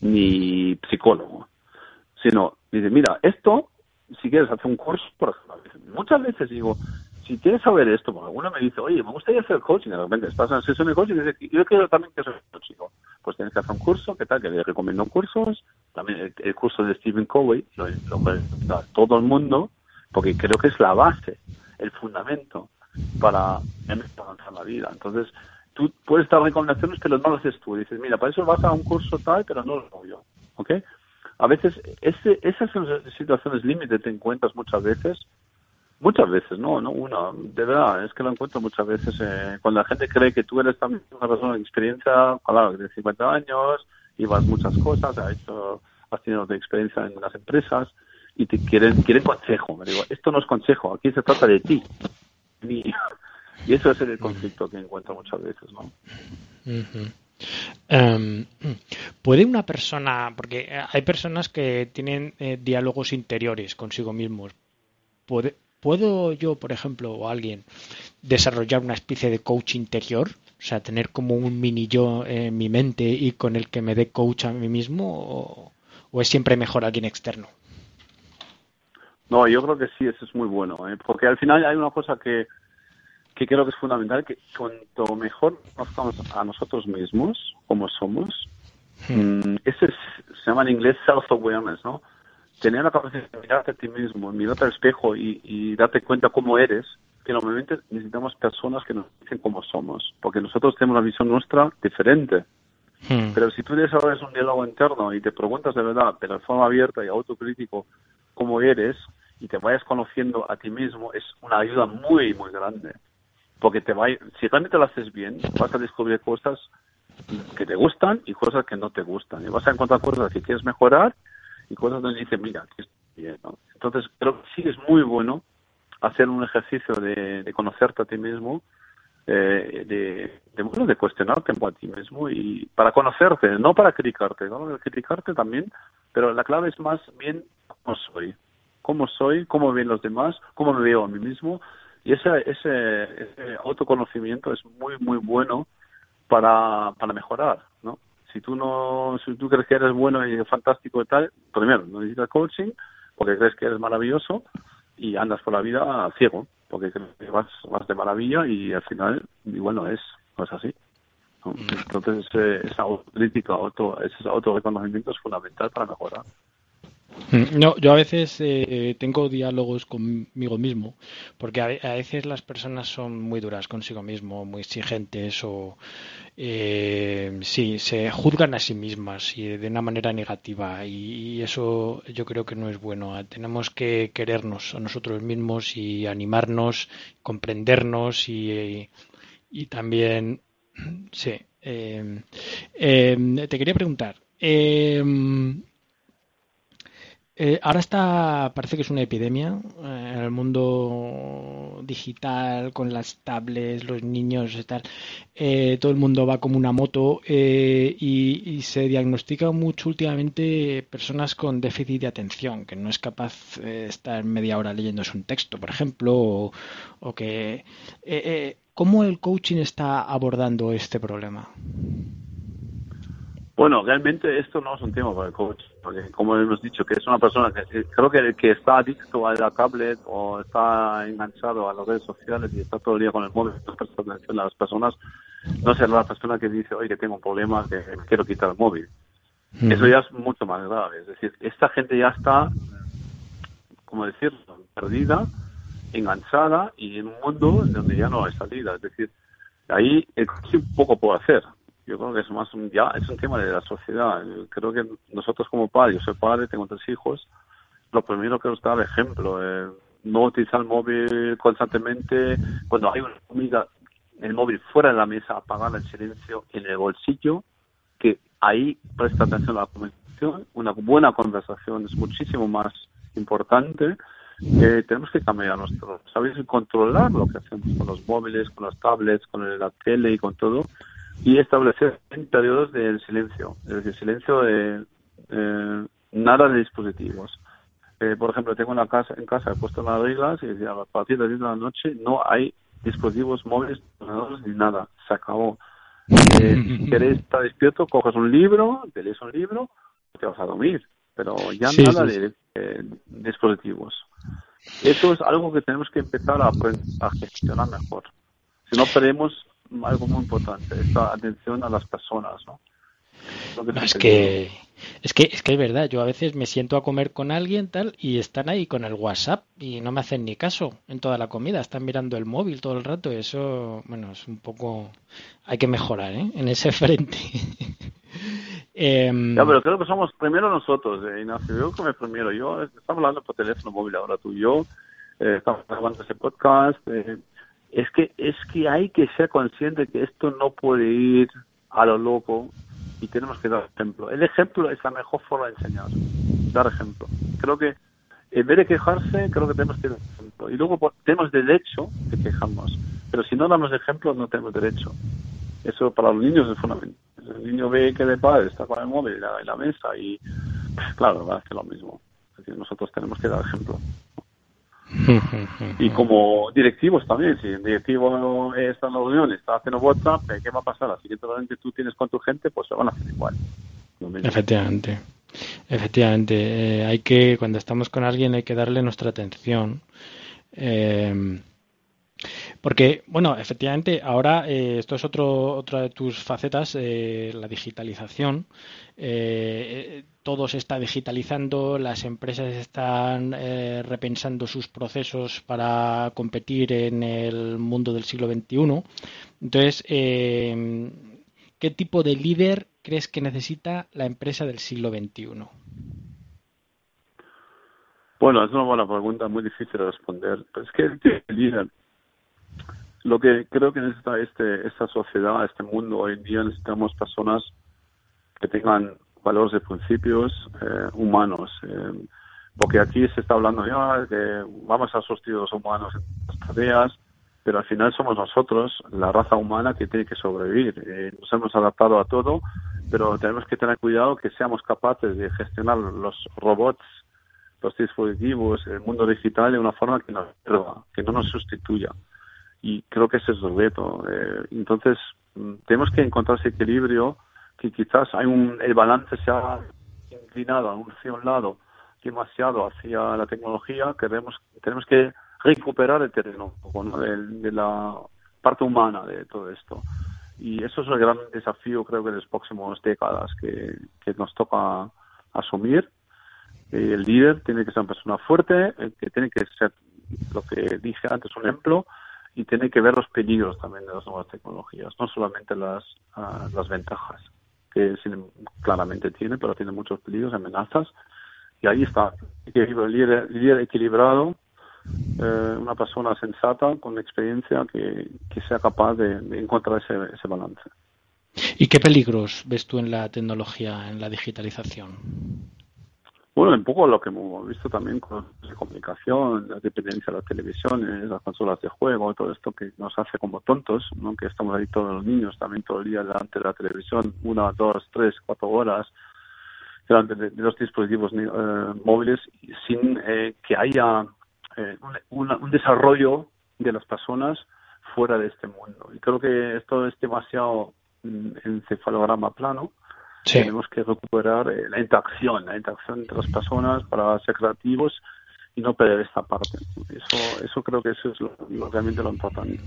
ni psicólogo, sino, dice, mira, esto, si quieres hacer un curso, por ejemplo, muchas veces digo, si quieres saber esto, porque alguno me dice, oye, me gustaría hacer coaching, de repente estás en sesión de coaching y dices, yo quiero también que soy coaching. Pues tienes que hacer un curso, ¿qué tal? Que le recomiendo cursos, también el, curso de Stephen Covey, lo, lo puede todo el mundo, porque creo que es la base, el fundamento para avanzar la vida. Entonces, tú puedes dar recomendaciones, pero no lo haces tú. Dices, mira, para eso vas a un curso tal, pero no lo hago yo. ¿Ok? A veces, ese, esas situaciones límite te encuentras muchas veces Muchas veces, no, no una. De verdad, es que lo encuentro muchas veces. Eh, cuando la gente cree que tú eres también una persona de experiencia, claro, de 50 años, llevas muchas cosas, has, hecho, has tenido experiencia en unas empresas y te quieren, quieren consejo. Me digo, esto no es consejo, aquí se trata de ti. Y, eso es el conflicto que encuentro muchas veces, ¿no? Em, ¿Puede una persona, porque hay personas que tienen eh, diálogos interiores consigo mismos, ¿puede, ¿Puedo yo, por ejemplo, o alguien, desarrollar una especie de coach interior? O sea, tener como un mini yo en mi mente y con el que me dé coach a mí mismo, o, es siempre mejor alguien externo? No, yo creo que sí, eso es muy bueno, ¿eh? porque al final hay una cosa que, que creo que es fundamental, que cuanto mejor conozcamos a nosotros mismos, como somos, hmm. mm, ese se llama en inglés self-awareness, ¿no? tener la capacidad de mirarte a ti mismo, mirarte al espejo y, darte cuenta cómo eres, que normalmente necesitamos personas que nos dicen cómo somos, porque nosotros tenemos una visión nuestra diferente. Hmm. Pero si tú desarrollas un diálogo interno y te preguntas de verdad, pero de forma abierta y autocrítico, cómo eres y te vayas conociendo a ti mismo, es una ayuda muy, muy grande. Porque te va, si realmente lo haces bien, vas a descubrir cosas que te gustan y cosas que no te gustan. Y vas a encontrar cosas que quieres mejorar y cosas donde dice, mira, que bien, ¿no? Entonces, creo que sí es muy bueno hacer un ejercicio de, conocerte a ti mismo, eh, de, de, bueno, de cuestionarte a ti mismo y para conocerte, no para criticarte, ¿no? Criticarte también, pero la clave es más bien cómo soy, cómo soy, cómo ven los demás, cómo me veo a mí mismo y ese, ese, ese autoconocimiento es muy, muy bueno para, para mejorar, ¿no? si tú no, si tú crees que eres bueno y fantástico y tal, primero, no necesitas coaching porque crees que eres maravilloso y andas por la vida ciego, porque crees que vas, vas de maravilla y al final igual no es, no es así. Entonces, esa autocrítica, auto, ese autorreconocimiento es fundamental para mejorar. Mm, no, yo a veces eh, tengo diálogos conmigo mismo, porque a, veces las personas son muy duras consigo mismo, muy exigentes o eh, sí, se juzgan a sí mismas y de una manera negativa y, eso yo creo que no es bueno. Tenemos que querernos a nosotros mismos y animarnos, comprendernos y, y también, sí. Eh, te quería preguntar. Eh, ahora está, parece que es una epidemia eh, en el mundo digital, con las tablets, los niños y tal. Eh, todo el mundo va como una moto y, se diagnostica mucho últimamente personas con déficit de atención, que no es capaz de estar media hora leyéndose un texto, por ejemplo, o, o que... ¿Cómo el coaching está abordando este problema? Bueno, realmente esto no es un tema para el coach, porque como hemos dicho, que es una persona que creo que que está adicto a la tablet o está enganchado a las redes sociales y está todo el día con el móvil, las personas, no será la persona que dice, oye, tengo un problema, que quiero quitar el móvil. Eso ya es mucho más grave. Es decir, esta gente ya está, como decirlo, perdida, enganchada y en un mundo donde ya no hay salida. Es decir, ahí el coach poco puede hacer yo creo que es más un, ya es un tema de la sociedad. creo que nosotros como padres, yo soy padre, tengo tres hijos, lo primero que nos da el ejemplo, eh, no utilizar el móvil constantemente, cuando hay una comida, el móvil fuera de la mesa, apagar el silencio en el bolsillo, que ahí presta atención a la conversación, una buena conversación es muchísimo más importante. Eh, tenemos que cambiar nuestro, ¿sabéis? Controlar lo que hacemos con los móviles, con las tablets, con la tele y con todo y establecer periodos de silencio, es decir, silencio de eh, nada de dispositivos. Eh, por ejemplo, tengo en, la casa, en casa, he puesto las reglas y decía, a partir de las 10 de la noche no hay dispositivos móviles, ni nada, se acabó. Eh, si quieres estar despierto, coges un libro, te lees un libro, te vas a dormir, pero ya nada de dispositivos. Eso es algo que tenemos que empezar a, a gestionar mejor. Si no, perdemos algo muy importante, esta atención a las personas, ¿no? es que es que es que es verdad, yo a veces me siento a comer con alguien tal y están ahí con el WhatsApp y no me hacen ni caso en toda la comida, están mirando el móvil todo el rato, eso bueno, es un poco hay que mejorar, ¿eh? en ese frente. Em, ya, pero creo que somos primero nosotros, eh, Ignacio, yo como primero, yo estamos hablando por teléfono móvil ahora tú y yo, eh, estamos grabando ese podcast, eh, es que es que hay que ser consciente que esto no puede ir a lo loco y tenemos que dar ejemplo. El ejemplo es la mejor forma de enseñar, dar ejemplo. Creo que en vez de quejarse, creo que tenemos que dar ejemplo. Y luego tenemos derecho de quejarnos, pero si no damos ejemplo no tenemos derecho. Eso para los niños es fundamental. El niño ve que el padre está con el móvil en la, mesa y, claro, va a hacer lo mismo. Nosotros tenemos que dar ejemplo. y como directivos también, si el directivo está en la reunión, está haciendo WhatsApp, ¿qué va a pasar? La siguiente reunión que tú tienes con tu gente, pues se van a hacer igual. Efectivamente, efectivamente. Eh, hay que, cuando estamos con alguien, hay que darle nuestra atención. Eh, porque, bueno, efectivamente, ahora eh, esto es otro, otra de tus facetas, eh, la digitalización. Eh, todo se está digitalizando, las empresas están repensando sus procesos para competir en el mundo del siglo XXI. Entonces, ¿qué tipo de líder crees que necesita la empresa del siglo XXI? Bueno, es una buena pregunta, muy difícil de responder. Es que el líder lo que creo que necesita este, esta sociedad, este mundo hoy en día, necesitamos personas que tengan valores y principios eh, humanos. Eh, porque aquí se está hablando ya que vamos a sustituir los humanos en las tareas, pero al final somos nosotros, la raza humana, que tiene que sobrevivir. Eh, nos hemos adaptado a todo, pero tenemos que tener cuidado que seamos capaces de gestionar los robots, los dispositivos, el mundo digital de una forma que nos sirva, que no nos sustituya y creo que ese es el reto. Eh, entonces, mm, tenemos que encontrar ese equilibrio que quizás hay un, el balance se ha inclinado hacia un lado demasiado hacia la tecnología, queremos, tenemos que recuperar el terreno de, la parte humana de todo esto. Y eso es el gran desafío, creo que, de las próximas décadas que, que nos toca asumir el líder tiene que ser una persona fuerte, que tiene que ser, lo que dije antes, un ejemplo, y tiene que ver los peligros también de las nuevas tecnologías, no solamente las, ah, las ventajas, que claramente tiene, pero tiene muchos peligros, amenazas, y ahí está, el líder, líder equilibrado, eh, una persona sensata, con experiencia, que, sea capaz de, encontrar ese, ese balance. ¿Y qué peligros ves tú en la tecnología, en la digitalización? Bueno, un poco lo que hemos visto también con la comunicación, la dependencia de las televisiones, las consolas de juego, todo esto que nos hace como tontos, ¿no? que estamos ahí todos los niños también todo el día delante de la televisión, una, dos, tres, cuatro horas delante de, los dispositivos eh, móviles sin eh, que haya eh, un, desarrollo de las personas fuera de este mundo. Y creo que esto es demasiado mm, encefalograma plano tenemos que recuperar eh, la interacción, la interacción entre las personas para ser creativos y no perder esta parte. Eso, eso creo que eso es lo, realmente lo importante.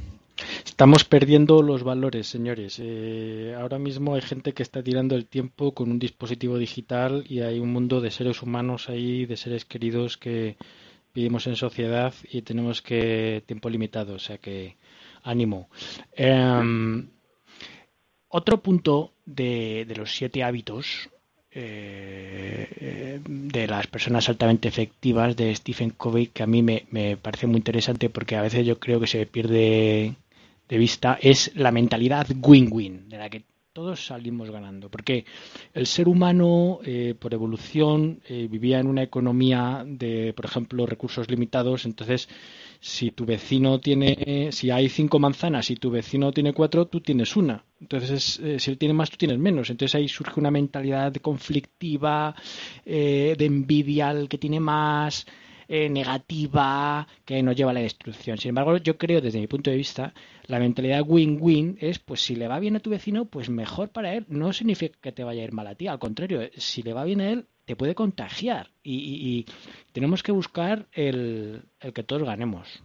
Estamos perdiendo los valores, señores. Eh, ahora mismo hay gente que está tirando el tiempo con un dispositivo digital y hay un mundo de seres humanos ahí, de seres queridos que vivimos en sociedad y tenemos que tiempo limitado, o sea que ánimo. Em, otro punto de, los siete hábitos eh, de las personas altamente efectivas de Stephen Covey que a mí me, me, parece muy interesante porque a veces yo creo que se pierde de vista es la mentalidad win-win de la que todos salimos ganando. Porque el ser humano eh, por evolución eh, vivía en una economía de por ejemplo recursos limitados entonces si tu vecino tiene, si hay cinco manzanas y tu vecino tiene cuatro, tú tienes una. Entonces, eh, si él tiene más, tú tienes menos. Entonces ahí surge una mentalidad conflictiva, eh, de envidia al que tiene más, eh, negativa, que nos lleva a la destrucción. Sin embargo, yo creo, desde mi punto de vista, la mentalidad win-win es, pues si le va bien a tu vecino, pues mejor para él. No significa que te vaya a ir mal a ti, al contrario, si le va bien a él, te puede contagiar y, tenemos que buscar el, que todos ganemos.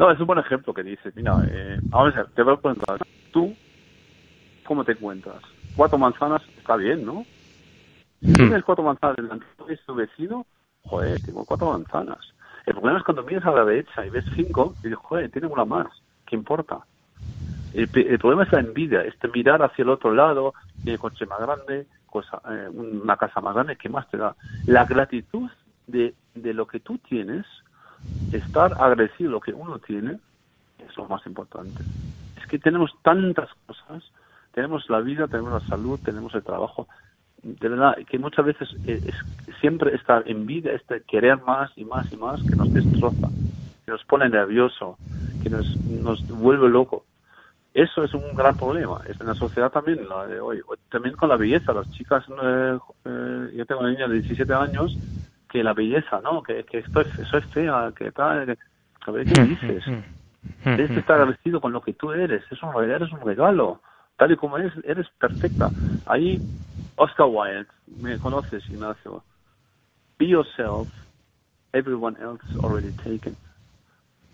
No, es un buen ejemplo que dices. Mira, eh, vamos a ver, te voy a preguntar, tú, ¿cómo te encuentras? Cuatro manzanas, está bien, ¿no? Si hmm. tienes cuatro manzanas delante de tu vecino, joder, tengo cuatro manzanas. El problema es cuando miras a la derecha y ves cinco, y dices, joder, tiene una más, ¿qué importa? El, el, problema es la envidia, este mirar hacia el otro lado, tiene coche más grande, cosa, eh, una casa más grande, ¿qué más te da? La gratitud de, de lo que tú tienes, estar agradecido lo que uno tiene, es lo más importante. Es que tenemos tantas cosas, tenemos la vida, tenemos la salud, tenemos el trabajo, de verdad que muchas veces eh, es, siempre esta envidia, este querer más y más y más que nos destroza, que nos pone nervioso, que nos, nos vuelve loco. Eso es un gran problema. Es en la sociedad también, la de hoy. También con la belleza. Las chicas, eh, eh, yo tengo una niña de 17 años que la belleza, ¿no? Que, que esto es, eso es fea, que tal. A ver, ¿qué dices? Tienes que estar agradecido con lo que tú eres. Es un, eres un regalo. Tal y como eres, eres perfecta. Ahí, Oscar Wilde, me conoces, Ignacio. Be yourself, everyone else already taken.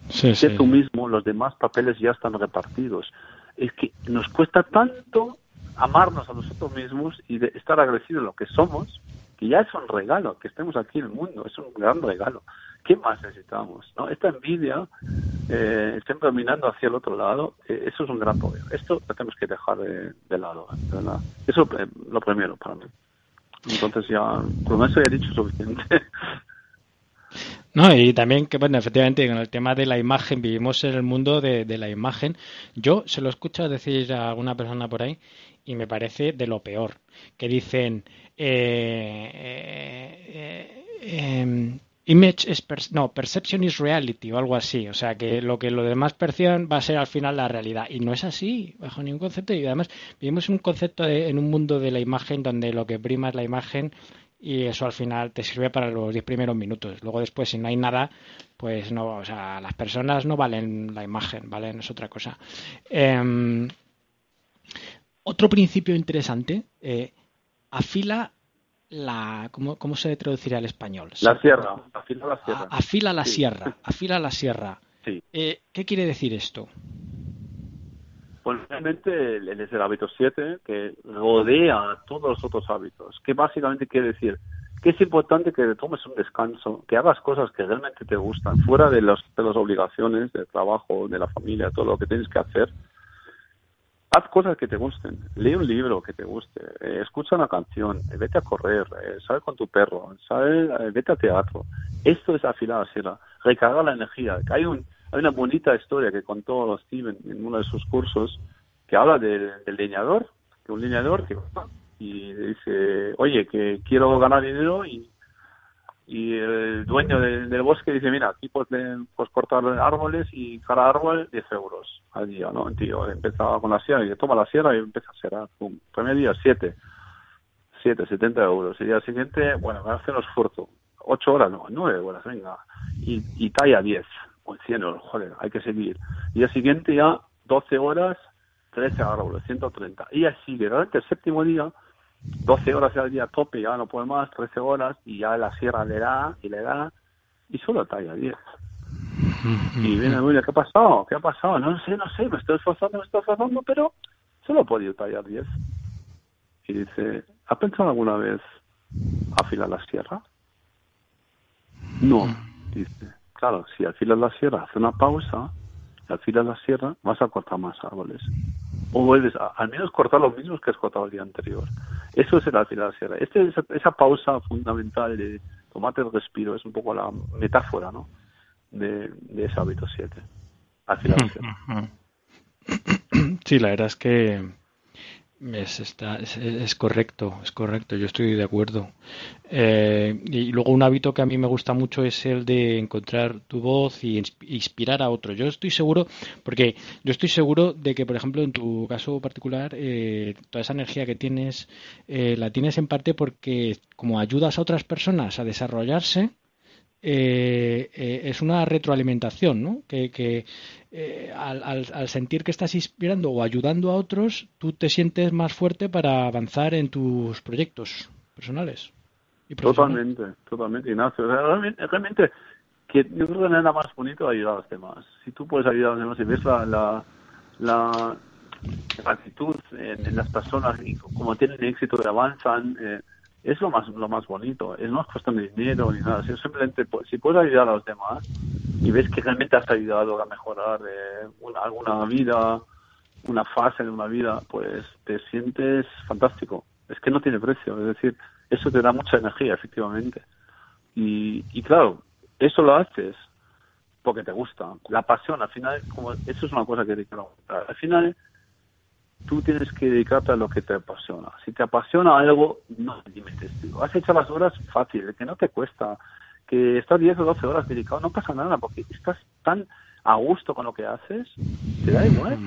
Sí, sé tú mismo, los demás papeles ya están repartidos. Es que nos cuesta tanto amarnos a nosotros mismos y de estar agradecidos de lo que somos, que ya es un regalo, que estemos aquí en el mundo, es un gran regalo. ¿Qué más necesitamos? ¿no? Esta envidia, eh, siempre mirando hacia el otro lado, eh, eso es un gran poder. Esto lo tenemos que dejar de, lado. Eso es eh, lo primero para mí. Entonces ya, con eso ya he dicho suficiente. No, y también que, bueno, efectivamente, con el tema de la imagen, vivimos en el mundo de, la imagen. Yo se lo escucho decir a alguna persona por ahí y me parece de lo peor. Que dicen, eh, eh, eh em, image is no, perception is reality o algo así. O sea, que lo que lo demás perciben va a ser al final la realidad. Y no es así, bajo ningún concepto. Y además vivimos en un concepto de, en un mundo de la imagen donde lo que prima es la imagen y eso al final te sirve para los 10 primeros minutos. Luego después si no hay nada, pues no, o sea, las personas no valen la imagen, ¿vale? es otra cosa. Em, otro principio interesante, eh, afila la, ¿cómo, ¿cómo, se traduciría al español? La sierra, afila la sierra. afila la sierra, afila la sierra. Sí. Eh, ¿Qué quiere decir esto? Pues realmente es el hábito 7 que rodea todos los otros hábitos. ¿Qué básicamente quiere decir? que es importante que tomes un descanso, que hagas cosas que realmente te gustan, fuera de, los, de las obligaciones del trabajo, de la familia, todo lo que tienes que hacer. Haz cosas que te gusten, lee un libro que te guste, eh, escucha una canción, eh, vete a correr, eh, sale con tu perro, sale, eh, vete a teatro. Esto es afilar la sierra, recargar la energía. Hay, un, hay una bonita historia que contó Steven en uno de sus cursos que habla del, del leñador, que un leñador que y dice, oye, que quiero ganar dinero y, y el dueño del bosque dice, mira, aquí puedes, pues cortar árboles y cada árbol 10 euros al día, ¿no? El tío empezaba con la sierra y toma la sierra y empieza a serrar, pum, primer día 7, 7, 70 euros. El día siguiente, bueno, va a hacer un esfuerzo, 8 horas, no, 9 horas, venga, y, y talla 10, o 100 euros, joder, hay que seguir. Y el siguiente ya 12 horas, 13 árboles, 130. Y así, realmente el séptimo día 12 horas al día a tope, ya no puede más, 13 horas, y ya la sierra le da y le da, y solo talla 10. Y viene William, ¿qué ha pasado? ¿Qué ha pasado? No sé, no sé, me estoy esforzando, me estoy esforzando, pero solo he podido tallar 10. Y dice, ¿ha pensado alguna vez afilar la sierra? No, dice, claro, si afilas la sierra, hace una pausa, al afilas la sierra, vas a cortar más árboles o vuelves a al menos cortar los mismos que has cortado el día anterior. Eso es el afilar la sierra. Este, esa, esa, pausa fundamental de tomate el respiro es un poco la metáfora ¿no? de, de ese hábito 7. Afilar la sierra. Sí, la verdad es que es, está, es, correcto, es correcto, yo estoy de acuerdo. Eh, y luego un hábito que a mí me gusta mucho es el de encontrar tu voz y inspirar a otro. Yo estoy seguro, porque yo estoy seguro de que, por ejemplo, en tu caso particular, eh, toda esa energía que tienes, eh, la tienes en parte porque como ayudas a otras personas a desarrollarse, eh, eh, es una retroalimentación, ¿no? Que, que eh, al, al, sentir que estás inspirando o ayudando a otros, tú te sientes más fuerte para avanzar en tus proyectos personales. Y totalmente, totalmente, Ignacio. Realmente, realmente, que yo creo que nada más bonito ayudar a los demás. Si tú puedes ayudar a los demás y ves la, la, la actitud en, en, las personas y como tienen éxito y avanzan, eh, es lo más lo más bonito es no es cuestión de dinero ni nada sino simplemente pues, si puedes ayudar a los demás y ves que realmente has ayudado a mejorar eh, una, alguna vida una fase de una vida pues te sientes fantástico. Es que no tiene precio es decir eso te da mucha energía efectivamente. Y, y claro eso lo haces porque te gusta la pasión al final como eso es una cosa que quiero al final tú tienes que dedicarte a lo que te apasiona. Si te apasiona algo, no te limites. Has hecho las horas fácil, que no te cuesta, que estás 10 o 12 horas dedicado, no pasa nada, porque estás tan a gusto con lo que haces, te da igual.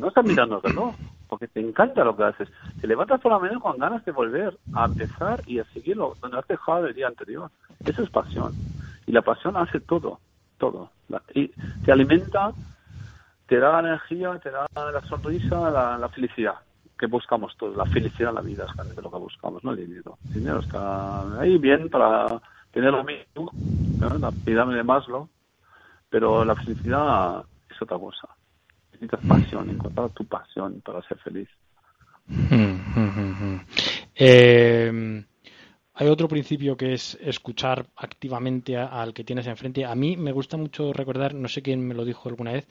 No estás mirando el reloj, porque te encanta lo que haces. Te levantas por la mañana con ganas de volver a empezar y a seguirlo donde has dejado el día anterior. Eso es pasión. Y la pasión hace todo, todo. Y te alimenta te da la energía, te da la sonrisa, la, felicidad que buscamos todos. La felicidad en la vida es lo que buscamos, no el dinero. El dinero está ahí bien para tener lo mismo, ¿no? la pirámide de Maslow, pero la felicidad es otra cosa. Necesitas pasión, encontrar tu pasión para ser feliz. eh, hay otro principio que es escuchar activamente al que tienes enfrente. A mí me gusta mucho recordar, no sé quién me lo dijo alguna vez,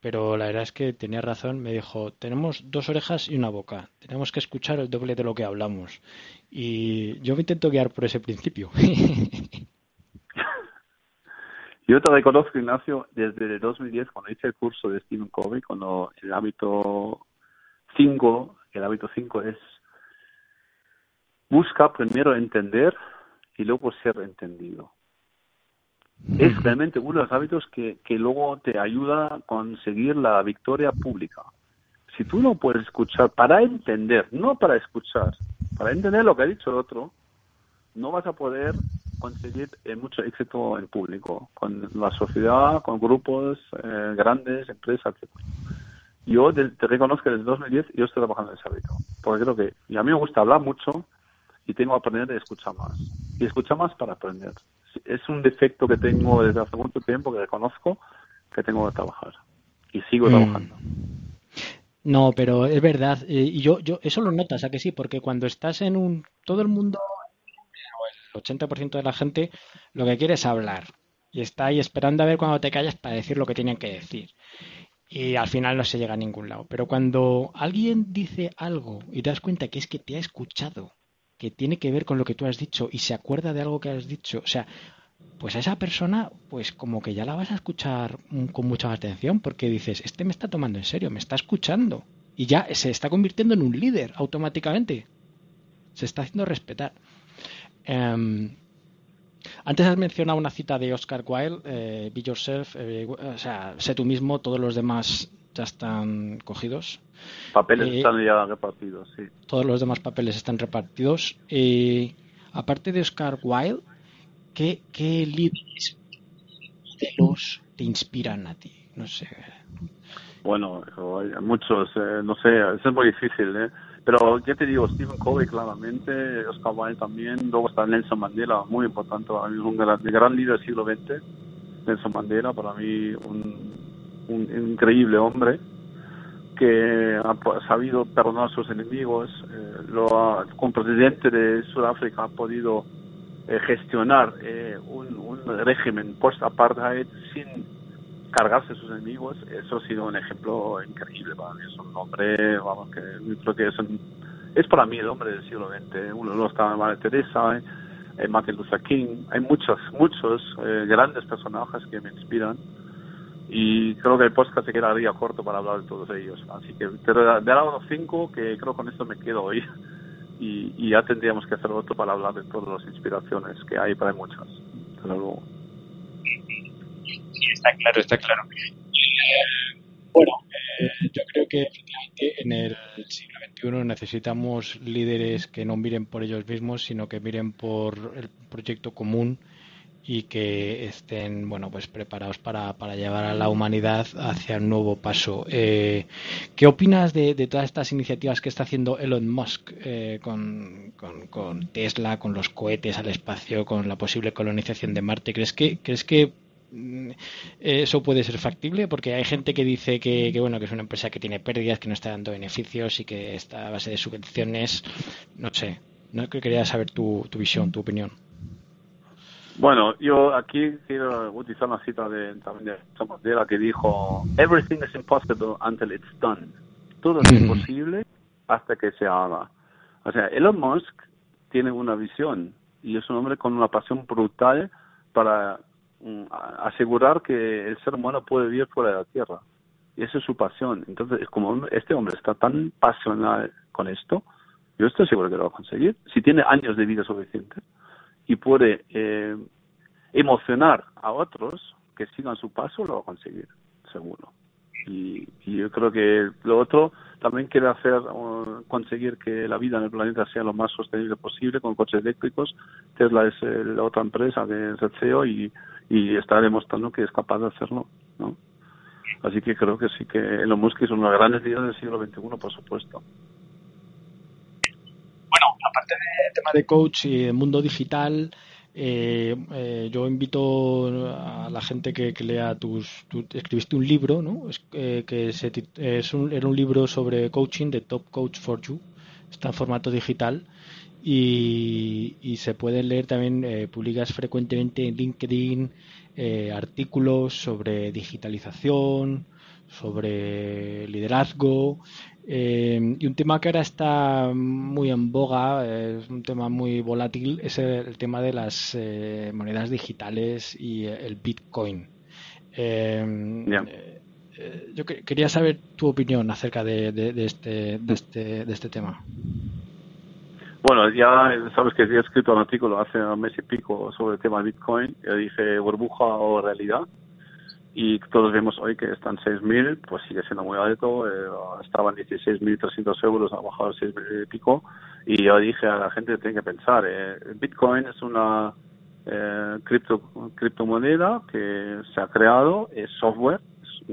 pero la verdad es que tenía razón, me dijo, tenemos dos orejas y una boca, tenemos que escuchar el doble de lo que hablamos. Y yo me intento guiar por ese principio. Yo te reconozco, Ignacio, desde el 2010, cuando hice el curso de Stephen Covey, cuando el hábito 5, el hábito 5 es busca primero entender y luego ser entendido es realmente uno de los hábitos que, luego te ayuda a conseguir la victoria pública. Si tú no puedes escuchar para entender, no para escuchar, para entender lo que ha dicho el otro, no vas a poder conseguir eh, mucho éxito en público, con la sociedad, con grupos eh, grandes, empresas, etc. Yo te, te, reconozco que desde 2010 yo estoy trabajando en ese hábito, porque creo que y a mí me gusta hablar mucho y tengo que aprender a escuchar más. Y escuchar más para aprender es un defecto que tengo desde hace mucho tiempo que reconozco que tengo que trabajar y sigo mm. trabajando. No, pero es verdad. Eh, y yo, yo, eso lo notas, ¿a que sí? Porque cuando estás en un. Todo el mundo. el 80% de la gente lo que quiere es hablar y está ahí esperando a ver cuando te callas para decir lo que tienen que decir. Y al final no se llega a ningún lado. Pero cuando alguien dice algo y te das cuenta que es que te ha escuchado, que tiene que ver con lo que tú has dicho y se acuerda de algo que has dicho, o sea, pues a esa persona, pues como que ya la vas a escuchar con mucha atención porque dices, este me está tomando en serio, me está escuchando y ya se está convirtiendo en un líder automáticamente. Se está haciendo respetar. Em, antes has mencionado una cita de Oscar Wilde, eh, Be Yourself, eh, o sea, sé tú mismo, todos los demás ya están cogidos. Papeles eh, están ya repartidos, sí. Todos los demás papeles están repartidos. Y aparte de Oscar Wilde, ¿qué, qué libros te inspiran a ti? No sé. Bueno, hay muchos, no sé, es muy difícil, ¿eh? Pero ya te digo, Stephen Covey claramente, Oscar Wilde también, luego está Nelson Mandela, muy importante para mí, un gran, gran líder del siglo XX, Nelson Mandela, para mí un, un increíble hombre que ha sabido perdonar a sus enemigos, eh, lo ha, como presidente de Sudáfrica ha podido eh, gestionar eh, un, un régimen post-apartheid sin cargarse sus enemigos, eso ha sido un ejemplo increíble para mí. Es un hombre, vamos, que que es, es para mí el hombre del siglo XX. Uno no está María Teresa, eh, Martin Luther King. Hay muchos, muchos eh, grandes personajes que me inspiran. Y creo que el podcast se quedaría corto para hablar de todos ellos. Así que te dado los cinco que creo con esto me quedo hoy. Y, ya tendríamos que hacer otro para hablar de todas las inspiraciones que hay, para muchas. Luego está claro, está claro. Bueno, eh, yo creo que efectivamente en el siglo XXI necesitamos líderes que no miren por ellos mismos, sino que miren por el proyecto común y que estén bueno pues preparados para, para llevar a la humanidad hacia un nuevo paso. Eh, ¿Qué opinas de, todas estas iniciativas que está haciendo Elon Musk eh, con, con, Tesla, con los cohetes al espacio, con la posible colonización de Marte? ¿Crees que, crees que Mm, eso puede ser factible porque hay gente que dice que, bueno que es una empresa que tiene pérdidas que no está dando beneficios y que está a base de subvenciones no sé no quería saber tu, tu visión tu opinión bueno yo aquí quiero utilizar una cita de también de la que dijo everything is impossible until it's done todo es imposible hasta que se haga o sea Elon Musk tiene una visión y es un hombre con una pasión brutal para Mm, asegurar que el ser humano puede vivir fuera de la Tierra. Y esa es su pasión. Entonces, como este hombre está tan pasional con esto, yo estoy seguro que lo va a conseguir. Si tiene años de vida suficientes y puede eh, emocionar a otros que sigan su paso, lo va a conseguir, seguro. Y, yo creo que lo otro también quiere hacer conseguir que la vida en el planeta sea lo más sostenible posible con coches eléctricos. Tesla es eh, la otra empresa que es CEO y y está demostrando que es capaz de hacerlo, ¿no? Así que creo que sí que Elon Musk es una gran entidad del siglo XXI, por supuesto. Del tema de coach y el mundo digital, eh, eh, yo invito a la gente que, lea tus, escribiste un libro, ¿no? Es, eh, que se, es un, era un libro sobre coaching de Top Coach for You, está en formato digital y, se puede leer también, eh, publicas frecuentemente en LinkedIn artículos sobre digitalización, sobre liderazgo eh, y un tema que ahora está muy en boga, es un tema muy volátil, es el, tema de las monedas digitales y el Bitcoin. yo quería saber tu opinión acerca de, de, este, de, este, de este tema. Bueno, ya sabes que he escrito un artículo hace un mes y pico sobre el tema de Bitcoin. Yo dije burbuja o realidad. Y todos vemos hoy que están 6.000, pues sigue siendo muy alto. Eh, estaban 16.300 euros, ha bajado a 6.000 y pico. Y yo dije a la gente tiene que pensar, eh, Bitcoin es una eh, cripto, criptomoneda que se ha creado, es software,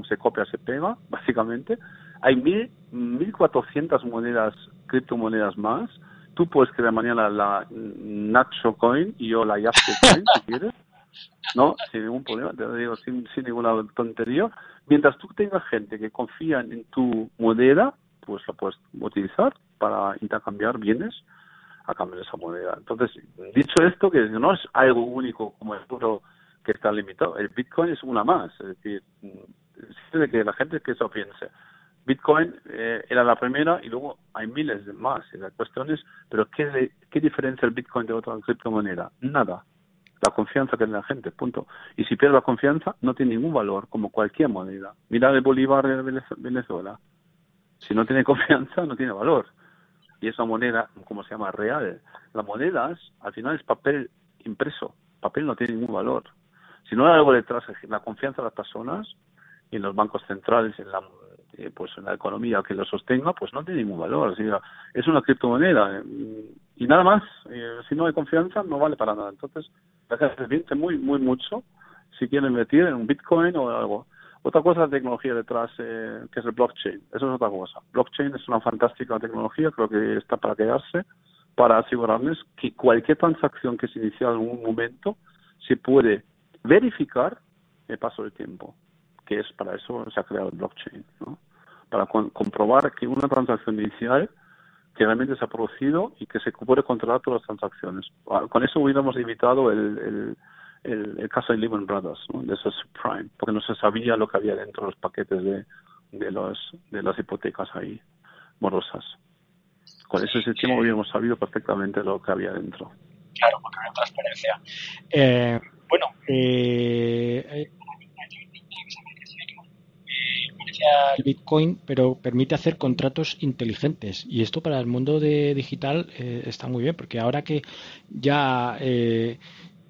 se copia, se pega, básicamente. Hay 1.400 monedas, criptomonedas más tú puedes crear mañana la Nacho Coin y yo la Coin, si quieres. ¿No? Sin ningún problema, te lo digo, sin, sin ninguna tontería. Mientras tú tengas gente que confía en tu moneda, pues la puedes utilizar para intercambiar bienes. a cambio de esa moneda. Entonces, dicho esto, que no es algo único como el euro que está limitado, el Bitcoin es una más, es decir, de que la gente que eso piense. Bitcoin eh, era la primera y luego hay miles de más. Y la cuestión es, ¿pero qué, qué diferencia el Bitcoin de otra criptomoneda? Nada. La confianza que tiene la gente, punto. Y si pierde la confianza, no tiene ningún valor, como cualquier moneda. Mira el Bolívar de Venezuela. Si no tiene confianza, no tiene valor. Y esa moneda, ¿cómo se llama? Real. Las monedas, al final, es papel impreso. Papel no tiene ningún valor. Si no hay algo detrás, la confianza de las personas y en los bancos centrales, en la, eh, pues en la economía que lo sostenga, pues no tiene ningún valor. es una criptomoneda. Eh, y nada más. Eh, si no hay confianza, no vale para nada. Entonces, la gente muy, muy mucho si quieren invertir en un Bitcoin o algo. Otra cosa es la tecnología detrás, eh, que es el blockchain. Eso es otra cosa. Blockchain es una fantástica tecnología, creo que está para quedarse, para asegurarles que cualquier transacción que se inicia en un momento se puede verificar el paso del tiempo, que es para eso se ha creado el blockchain, ¿no? Para comprobar que una transacción inicial que realmente se ha producido y que se puede controlar todas las transacciones. Ah, con eso hubiéramos evitado el el, caso de Lehman Brothers, de esos subprime, porque no se sabía lo que había dentro de los paquetes de, de, los, de las hipotecas ahí morosas. Con ese sistema hubiéramos sabido perfectamente lo que había dentro. Claro, porque había transparencia. Eh, bueno, eh, el Bitcoin, pero permite hacer contratos inteligentes. Y esto para el mundo de digital eh, está muy bien, porque ahora que ya eh,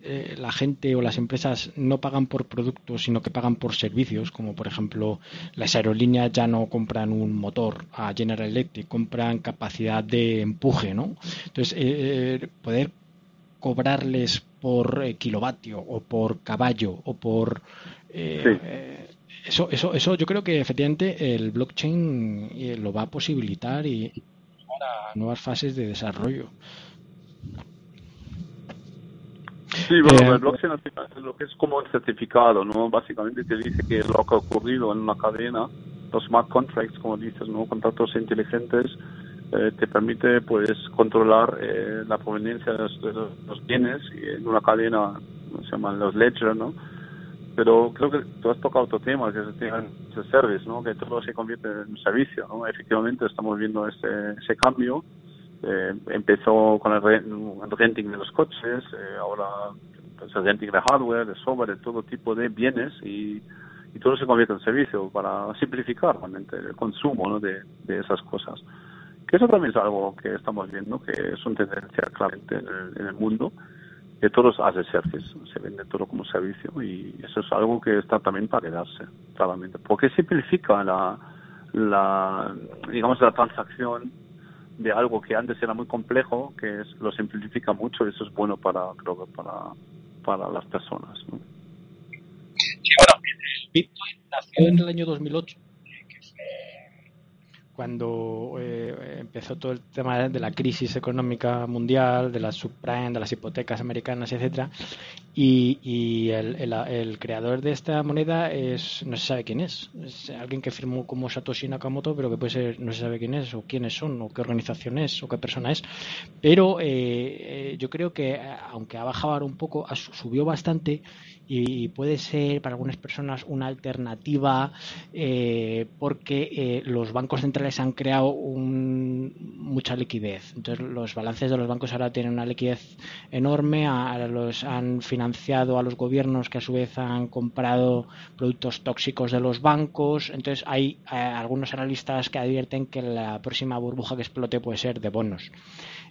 eh, la gente o las empresas no pagan por productos, sino que pagan por servicios, como por ejemplo las aerolíneas ya no compran un motor a General Electric, compran capacidad de empuje, ¿no? Entonces, eh, poder cobrarles por kilovatio o por caballo o por... eso, eso, eso yo creo que efectivamente el blockchain lo va a posibilitar y para nuevas fases de desarrollo. Sí, bueno, eh, el blockchain es lo que es como un certificado, ¿no? Básicamente te dice que lo que ha ocurrido en una cadena, los smart contracts, como dices, ¿no? Contratos inteligentes, eh, te permite, pues, controlar eh, la proveniencia de los, bienes y en una cadena, se llaman los ledger, ¿no? Pero creo que tú has tocado otro tema, que es el tema de service, ¿no? Que todo se convierte en servicio, ¿no? Efectivamente estamos viendo ese, ese cambio eh, empezó con el, renting de los coches, eh, ahora pues, el renting de hardware, de software, de todo tipo de bienes y, y todo se convierte en servicio para simplificar realmente el consumo de, de, esas cosas. Que eso también es algo que estamos viendo, que es una tendencia claramente en el, en el mundo, que todos hace service, se vende todo como servicio y eso es algo que está también para quedarse, claramente, porque simplifica la, la digamos, la transacción de algo que antes era muy complejo, que es, lo simplifica mucho y eso es bueno para, creo que para, para las personas. ¿no? Sí, bueno, Bitcoin nació en el año 2008 cuando eh, empezó todo el tema de la crisis económica mundial, de las subprime, de las hipotecas americanas, etcétera, y, el, creador de esta moneda es no se sabe quién es, es alguien que firmó como Satoshi Nakamoto, pero que puede ser no se sabe quién es o quiénes son o qué organización es o qué persona es, pero eh, eh, yo creo que aunque ha bajado ahora un poco, subió bastante y puede ser para algunas personas una alternativa porque los bancos centrales han creado mucha liquidez. Entonces los balances de los bancos ahora tienen una liquidez enorme, los han financiado a los gobiernos que a su vez han comprado productos tóxicos de los bancos. Entonces hay eh, algunos analistas que advierten que la próxima burbuja que explote puede ser de bonos.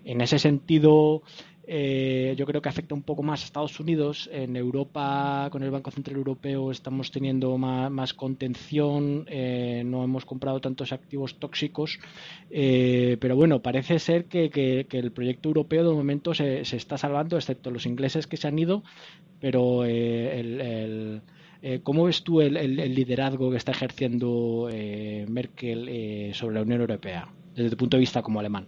En ese sentido, eh, yo creo que afecta un poco más a Estados Unidos. En Europa, con el Banco Central Europeo, estamos teniendo más, contención. Eh, no hemos comprado tantos activos tóxicos. Eh, pero bueno, parece ser que, el proyecto europeo de momento se, está salvando, excepto los ingleses que se han ido. Pero el, ¿cómo ves tú el, liderazgo que está ejerciendo Merkel sobre la Unión Europea desde tu punto de vista como alemán?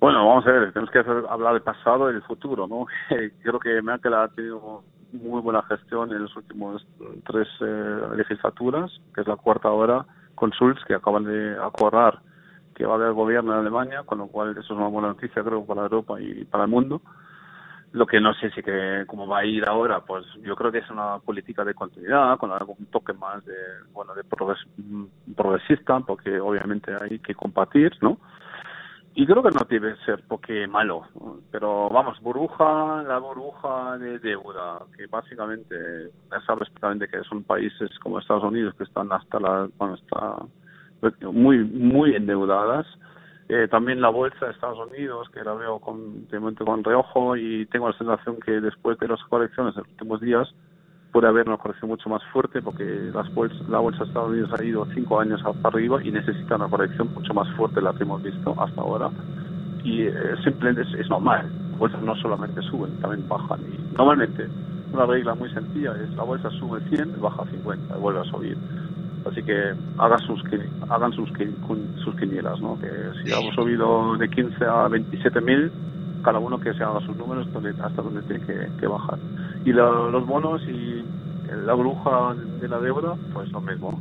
Bueno, vamos a ver, tenemos que hablar del pasado y del futuro, ¿no? Creo que Merkel ha tenido muy buena gestión en las últimas tres eh, legislaturas, que es la cuarta ahora, con Schulz, que acaban de acordar que va a haber gobierno en Alemania, con lo cual eso es una buena noticia creo para Europa y para el mundo. Lo que no sé si que cómo va a ir ahora, pues yo creo que es una política de continuidad con algún toque más de bueno de progresista, porque obviamente hay que compartir, ¿no? Y creo que no debe ser porque malo, pero vamos, burbuja, la burbuja de deuda, que básicamente ya sabes perfectamente que son países como Estados Unidos que están hasta la, bueno, está muy, muy endeudadas. Eh, también la bolsa de Estados Unidos, que la veo con, de momento con reojo y tengo la sensación que después de las correcciones de los últimos días, puede haber una corrección mucho más fuerte porque las la bolsa de Estados Unidos ha ido cinco años para arriba y necesita una corrección mucho más fuerte de la que hemos visto hasta ahora. Y eh, simplemente es, normal. Las bolsas no solamente suben, también bajan. Y normalmente una regla muy sencilla es la bolsa sube 100, baja 50 y vuelve a subir. Así que hagan sus, hagan sus, sus quinielas, ¿no? Que si hemos subido de 15 a 27 mil, cada uno que se haga sus números hasta donde tiene que bajar y los bonos y la bruja de la deuda, pues lo mismo.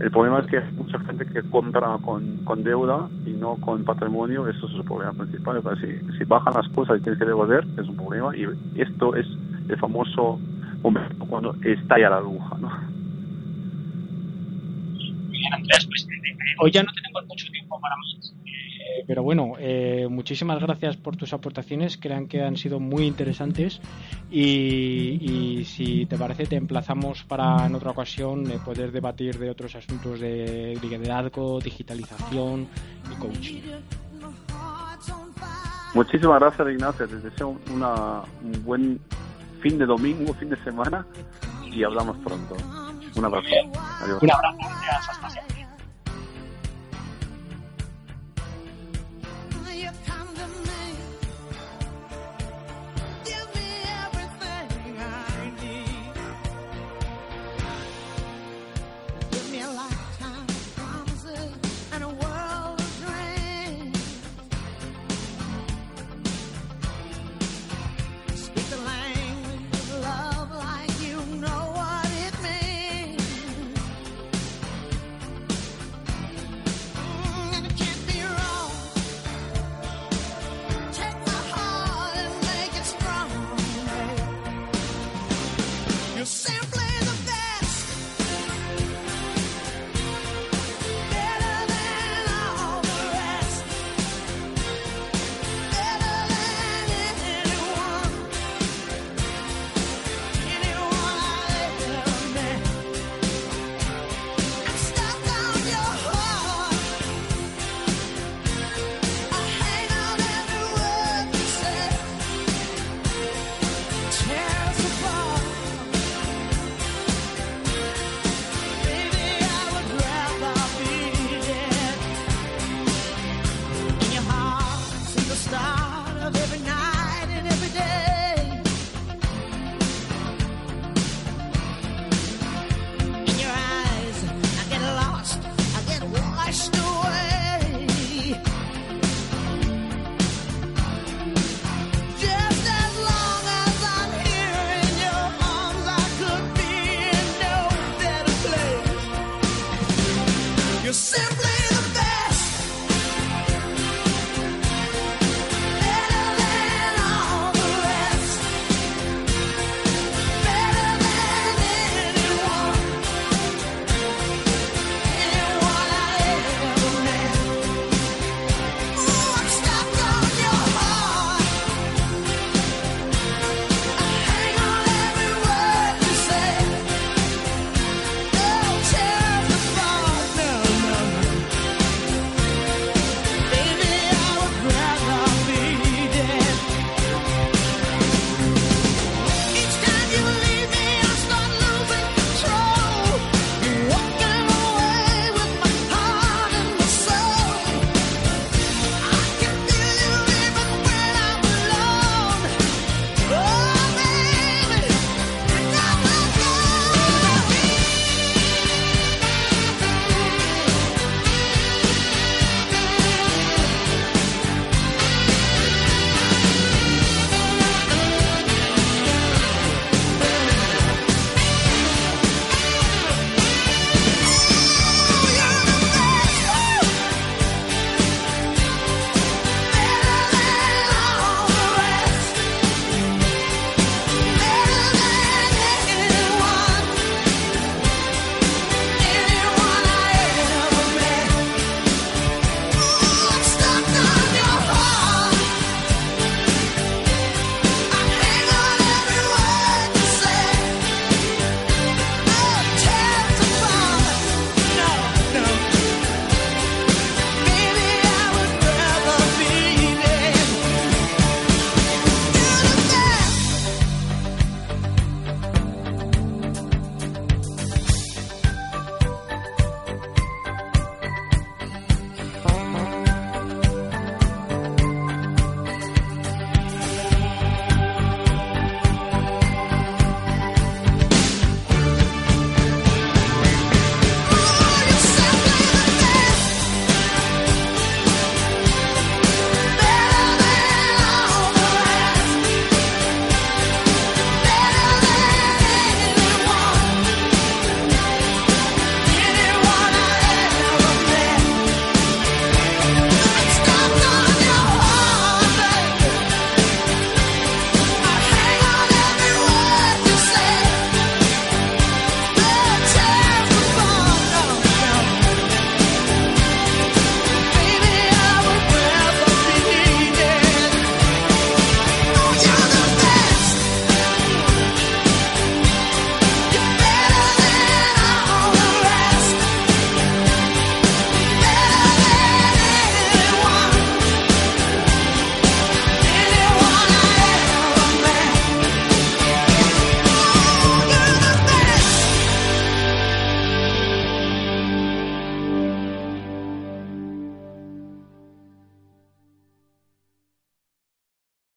El problema es que hay mucha gente que compra con, con deuda y no con patrimonio, eso es el problema principal. Si, si bajan las cosas y tienes que devolver, es un problema y esto es el famoso momento cuando estalla la bruja. ¿no? Bien, Andrés, pues eh, hoy ya no tenemos mucho tiempo para más pero bueno, eh, muchísimas gracias por tus aportaciones, crean que han sido muy interesantes y, si te parece te emplazamos para en otra ocasión eh, poder debatir de otros asuntos de liderazgo, digitalización y coaching. Muchísimas gracias Ignacio, te deseo una, un buen fin de domingo, fin de semana y hablamos pronto. Un abrazo. Adiós. Un abrazo. Hasta siempre.